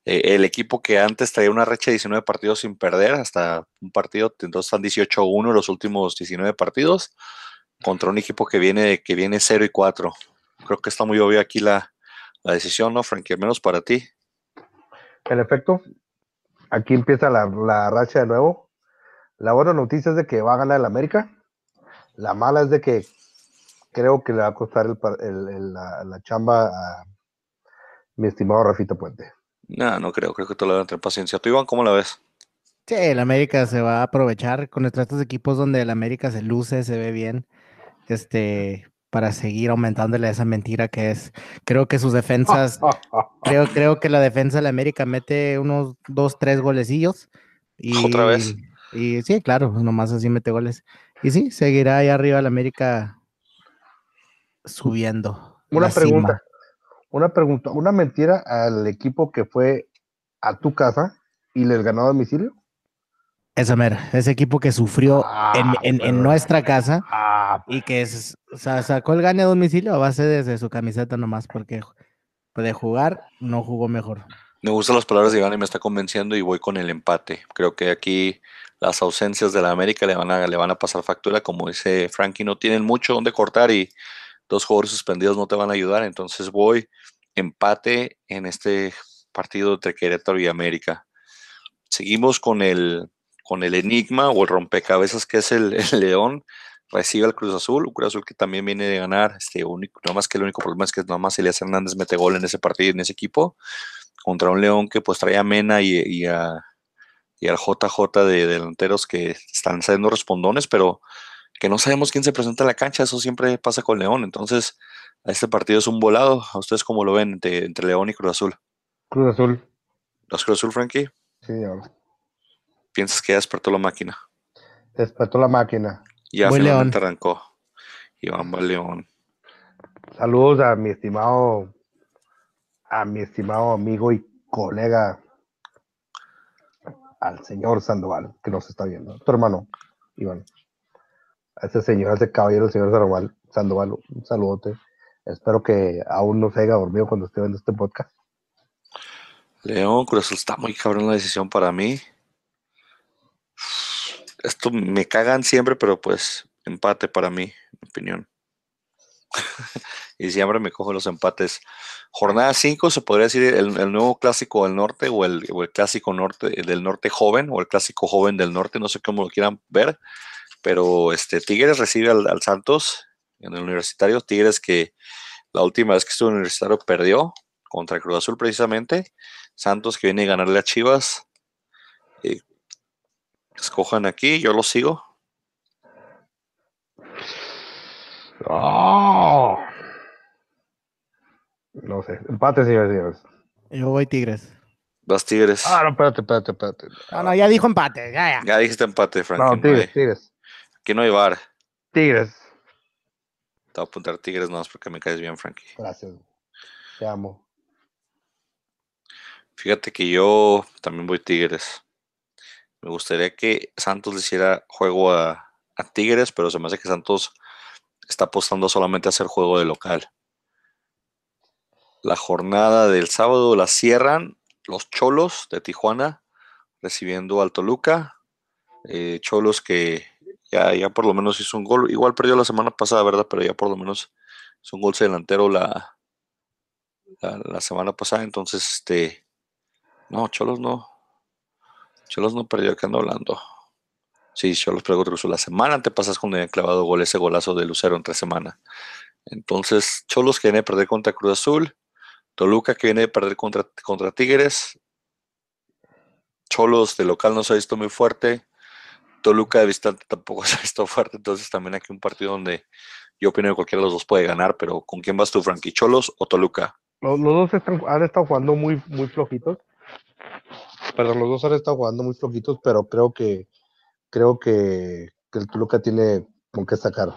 Eh, el equipo que antes traía una recha de 19 partidos sin perder, hasta un partido, entonces están 18-1 los últimos 19 partidos, contra un equipo que viene, que viene 0 y 4. Creo que está muy obvio aquí la, la decisión, ¿no, Frankie? Al menos para ti. En efecto, aquí empieza la, la, racha de nuevo. La buena noticia es de que va a ganar el América. La mala es de que creo que le va a costar el, el, el, la, la, chamba a mi estimado Rafita Puente. No, no creo, creo que te lo van a tener paciencia. ¿Tú, Iván, cómo la ves? Sí, el América se va a aprovechar con estos equipos donde el América se luce, se ve bien, este, para seguir aumentándole esa mentira que es. Creo que sus defensas, creo, <laughs> creo que la defensa de la América mete unos dos, tres golecillos. Y, ¿Otra vez? Y sí, claro, nomás así mete goles. Y sí, seguirá ahí arriba el América subiendo. Una pregunta, cima. una pregunta, una mentira al equipo que fue a tu casa y les ganó a domicilio. Esa mera, ese equipo que sufrió ah, en, en, en, nuestra casa ah, y que es, o sea, sacó el gane a domicilio a base desde su camiseta nomás, porque de jugar no jugó mejor. Me gustan las palabras de Iván y me está convenciendo y voy con el empate. Creo que aquí las ausencias de la América le van a, le van a pasar factura, como dice Frankie, no tienen mucho donde cortar y dos jugadores suspendidos no te van a ayudar, entonces voy empate en este partido entre Querétaro y América. Seguimos con el con el enigma o el rompecabezas que es el, <laughs> el, León recibe al Cruz Azul, un Cruz Azul que también viene de ganar, este único, nada más que el único problema es que nada más Elias Hernández mete gol en ese partido, en ese equipo, contra un León que pues trae a Mena y, y, a, y al JJ de delanteros que están saliendo respondones, pero que no sabemos quién se presenta en la cancha, eso siempre pasa con León, entonces este partido es un volado, ¿a ustedes cómo lo ven entre, entre León y Cruz Azul? Cruz Azul. ¿Los Cruz Azul, Frankie? Sí, ahora. ¿Piensas que ya despertó la máquina? Despertó la máquina. Ya Voy finalmente arrancó. Iván va León. Saludos a mi estimado, a mi estimado amigo y colega, al señor Sandoval, que nos está viendo. Tu hermano, Iván. A ese señor, a ese caballero, el señor Sandoval, Sandoval, un saludote. Espero que aún no se haya dormido cuando esté viendo este podcast. León, Cruz está muy cabrón la decisión para mí. Esto me cagan siempre, pero pues empate para mí, mi opinión. <laughs> y siempre me cojo los empates. Jornada 5 se podría decir el, nuevo clásico del norte o el, clásico norte del norte joven o el clásico joven del norte, no sé cómo lo quieran ver, pero este Tigres recibe al, al Santos en el universitario. Tigres que la última vez que estuvo en el universitario perdió contra Cruz Azul precisamente. Santos que viene a ganarle a Chivas. Eh, escojan aquí, yo lo sigo. Oh. No sé, empate, señores. Yo voy Tigres. Vas Tigres. Ah, no, espérate, espérate, espérate. No, no, ya dijo empate, ya, ya. Ya dijiste empate, Frank. No, Tigres, Tigres. Aquí no hay bar. Tigres. Te voy a apuntar Tigres nada más porque me caes bien, Frankie. Gracias. Te amo. Fíjate que yo también voy Tigres. Me gustaría que Santos le hiciera juego a, Tigres, pero se me hace que Santos está apostando solamente a hacer juego de local. La jornada del sábado la cierran los Cholos de Tijuana recibiendo al Toluca. Eh, Cholos que ya, ya por lo menos hizo un gol. Igual perdió la semana pasada, ¿verdad? Pero ya por lo menos hizo un gol delantero la, la, la semana pasada. Entonces, este. No, Cholos no. Cholos no perdió, que ando hablando. Sí, Cholos perdió contra. La semana antepasada cuando habían clavado gol ese golazo de Lucero entre semana. Entonces, Cholos que viene a perder contra Cruz Azul. Toluca que viene a perder contra, contra Tigres. Cholos de local no se ha visto muy fuerte. Toluca de visitante tampoco <laughs> se ha visto fuerte. Entonces, también aquí un partido donde yo opino que cualquiera de los dos puede ganar. Pero ¿con quién vas tú, Frankie? ¿Cholos o Toluca? Los, los dos están, han estado jugando muy, muy flojitos. Perdón, los dos han estado jugando muy flojitos, pero creo que creo que, que el Toluca tiene con qué sacar.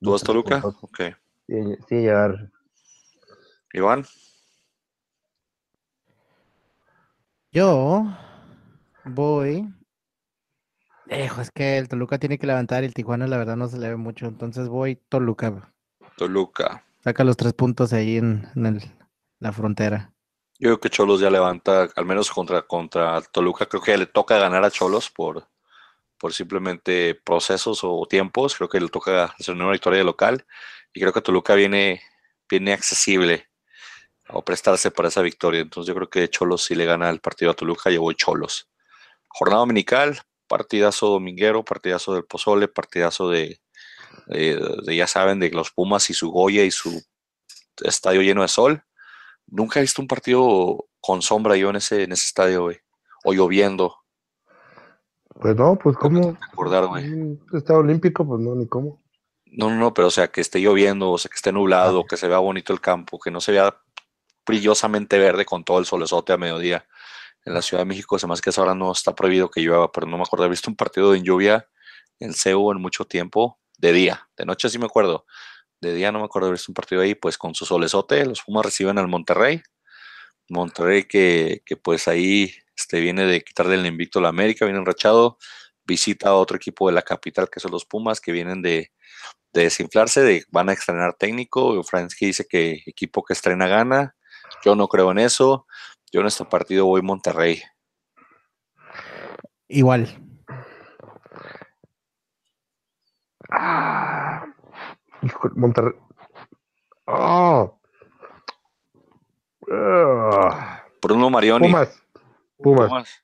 ¿Tú vas Toluca? Ok. Sí, sí, llegar. Iván. Yo voy. Ejo, es que el Toluca tiene que levantar y el Tijuana, la verdad, no se le ve mucho. Entonces voy Toluca. Toluca. Saca los tres puntos ahí en, en el, la frontera. Yo creo que Cholos ya levanta, al menos contra, contra Toluca, creo que le toca ganar a Cholos por, por simplemente procesos o tiempos. Creo que le toca hacer una victoria de local y creo que Toluca viene, viene accesible o prestarse para esa victoria. Entonces yo creo que Cholos si le gana el partido a Toluca, yo voy Cholos. Jornada dominical, partidazo dominguero, partidazo del Pozole, partidazo de, de, ya saben, de los Pumas y su Goya y su estadio lleno de sol. Nunca he visto un partido con sombra yo en ese, en ese estadio, güey. O lloviendo. Pues no, pues cómo. Acordar, güey. Estado olímpico, pues no, ni cómo. No, no, no, pero o sea, que esté lloviendo, o sea, que esté nublado, ah. que se vea bonito el campo, que no se vea brillosamente verde con todo el solezote a mediodía. En la Ciudad de México, se más que ahora no está prohibido que llueva, pero no me acuerdo. He visto un partido en lluvia en CEU en mucho tiempo, de día. De noche sí me acuerdo. De día no me acuerdo de haber visto un partido ahí, pues con su solezote. Los Pumas reciben al Monterrey. Monterrey que, que pues ahí este, viene de quitarle el invicto a la América, viene enrachado. Visita a otro equipo de la capital, que son los Pumas, que vienen de, de desinflarse, de, van a estrenar técnico. Fransky dice que equipo que estrena gana. Yo no creo en eso. Yo en este partido voy Monterrey. Igual. Ah, hijo, Monterrey. Oh. Uh. Bruno Marioni. Pumas. Pumas. Pumas.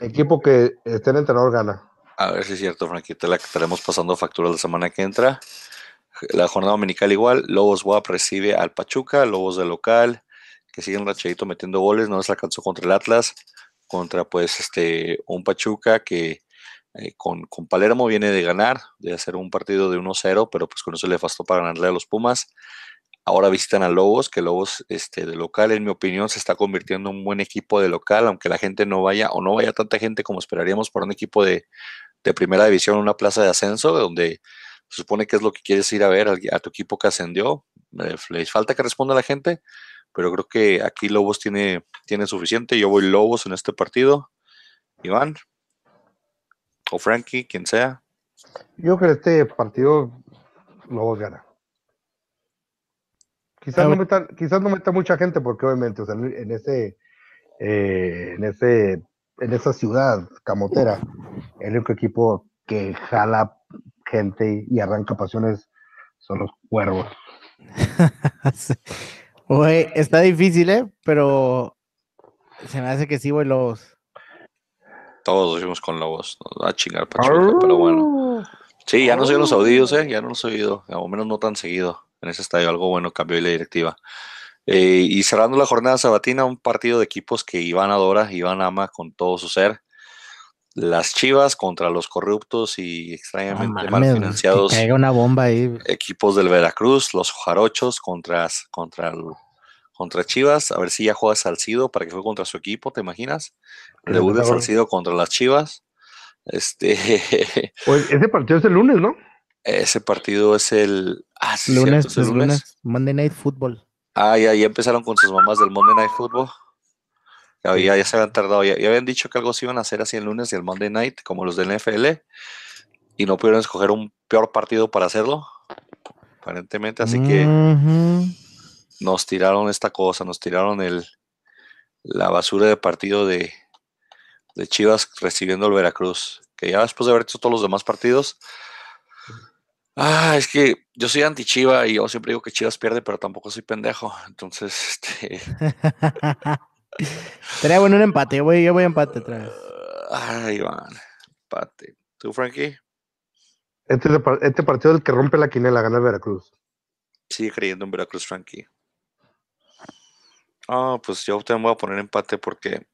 Equipo que esté en entrenador gana. A ver si es cierto, Franquita, la que estaremos pasando factura la semana que entra. La jornada dominical igual, Lobos WAP recibe al Pachuca, Lobos de local, que siguen rachadito metiendo goles, no les alcanzó contra el Atlas, contra pues este un Pachuca que eh, con, Palermo viene de ganar, de hacer un partido de 1-0, pero pues con eso le bastó para ganarle a los Pumas. Ahora visitan a Lobos, que Lobos este, de local, en mi opinión, se está convirtiendo en un buen equipo de local, aunque la gente no vaya o no vaya tanta gente como esperaríamos para un equipo de, de primera división, una plaza de ascenso, donde se supone que es lo que quieres ir a ver a, tu equipo que ascendió. Eh, les falta que responda la gente, pero creo que aquí Lobos tiene, tiene suficiente. Yo voy Lobos en este partido. Iván o Frankie, quien sea. Yo creo que este partido Lobos gana. Quizás no, meta, quizás no meta mucha gente porque obviamente en ese eh, en ese en esa ciudad camotera el único equipo que jala gente y arranca pasiones son los cuervos. <laughs> Oye, está difícil, ¿eh? Pero se me hace que sí, voy Lobos. Todos fuimos con Lobos. Nos va a chingar Pachuca, pero bueno. Sí, ya no soy los audíos, ¿eh? Ya no los he oído. Al menos no tan seguido en ese estadio. Algo bueno cambió la directiva. Eh, y cerrando la jornada sabatina, un partido de equipos que Iván adora, Iván ama con todo su ser. Las Chivas contra los corruptos y extrañamente mal financiados. una bomba ahí. Equipos del Veracruz, los Jarochos contra, contra, contra Chivas. A ver si ya juega Salcido para que juegue contra su equipo, ¿te imaginas? Debut de Salcido contra las Chivas. Este. <laughs> Pues ese partido es el lunes, ¿no? Ese partido es el. Ah, lunes, el lunes. Monday Night Football. Ah, ya, ya empezaron con sus mamás del Monday Night Football. Ya, ya, se habían tardado. Ya, habían dicho que algo se iban a hacer así el lunes y el Monday Night, como los del NFL. Y no pudieron escoger un peor partido para hacerlo. Aparentemente, así que nos tiraron esta cosa, nos tiraron el la basura de partido de, de Chivas recibiendo el Veracruz. Que ya después de haber hecho todos los demás partidos, Ah, es que yo soy anti-Chiva y yo siempre digo que Chivas pierde, pero tampoco soy pendejo. Entonces, este. <laughs> Sería bueno un empate. Yo voy, yo voy a empate otra vez. Ay, Iván. Empate. ¿Tú, Frankie? Este, este partido es el que rompe la quinela, gana el Veracruz. Sigue creyendo en Veracruz, Frankie. Ah, pues yo también voy a poner empate porque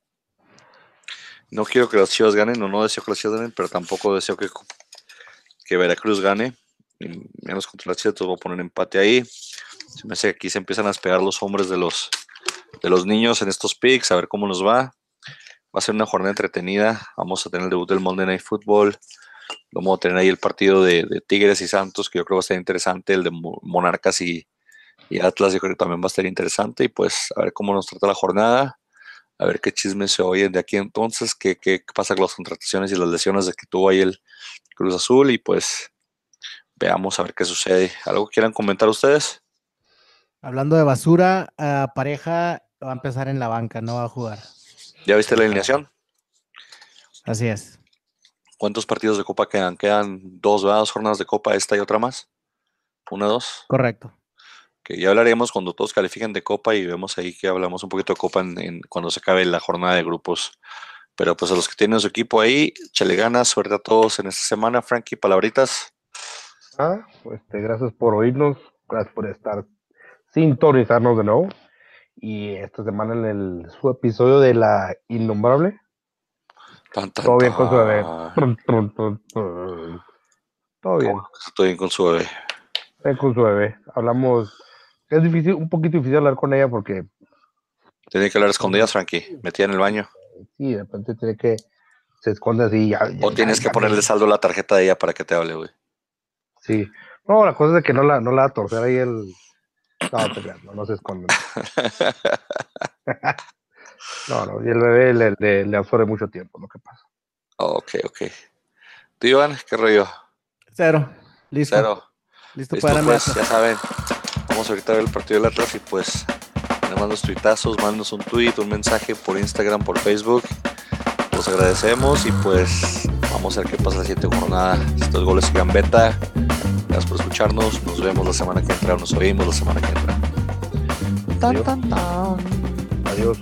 no quiero que los Chivas ganen, o no deseo que los Chivas ganen, pero tampoco deseo que, que Veracruz gane menos contra las Chivas, voy a poner empate ahí. Se me hace aquí se empiezan a despegar los hombres de los, de los niños en estos picks, a ver cómo nos va. Va a ser una jornada entretenida. Vamos a tener el debut del Monday Night Football. Vamos a tener ahí el partido de, Tigres y Santos, que yo creo que va a estar interesante. El de Monarcas y, Atlas, yo creo que también va a estar interesante. Y pues a ver cómo nos trata la jornada. A ver qué chismes se oyen de aquí entonces. Qué, qué pasa con las contrataciones y las lesiones de que tuvo ahí el Cruz Azul. Y pues veamos a ver qué sucede. ¿Algo quieran comentar ustedes? Hablando de basura, pareja va a empezar en la banca, no va a jugar. ¿Ya viste la alineación? Así es. ¿Cuántos partidos de Copa quedan? Quedan dos, ¿verdad? dos jornadas de Copa, esta y otra más. ¿Una, dos? Correcto. Que ya hablaremos cuando todos califiquen de Copa y vemos ahí que hablamos un poquito de Copa en, cuando se acabe la jornada de grupos. Pero pues a los que tienen su equipo ahí, chale ganas, suerte a todos en esta semana. Frankie, palabritas. Ah, este, gracias por oírnos, gracias por estar sintonizarnos de nuevo. Y esta semana en el, su episodio de La Innombrable. Todo bien con su bebé. Todo bien. Estoy bien con su bebé. Bien con su bebé. Hablamos. Es difícil, un poquito difícil hablar con ella porque. Tiene que hablar escondidas, Frankie. Metida en el baño. Sí, de repente tiene que. Se esconde así. Ya, o tienes que ponerle saldo a la tarjeta de ella para que te hable, güey. Sí. No, la cosa es que no la, no la va a torcer ahí el. No, no, no se esconde. <laughs> no, no, y el bebé le, le, le, absorbe mucho tiempo, lo que pasa. Ok, ok. ¿Tú, Iván, qué rollo? Cero. Listo. Cero. Listo, Listo para pues, ya saben. Vamos ahorita a ver el partido del Atlas y pues le mando tuitazos, mandos un tweet, un mensaje por Instagram, por Facebook. Los agradecemos y pues vamos a ver qué pasa la siguiente jornada. Estos goles sigan beta. Gracias por escucharnos. Nos vemos la semana que entra. Nos oímos la semana que entra. Adiós. Adiós.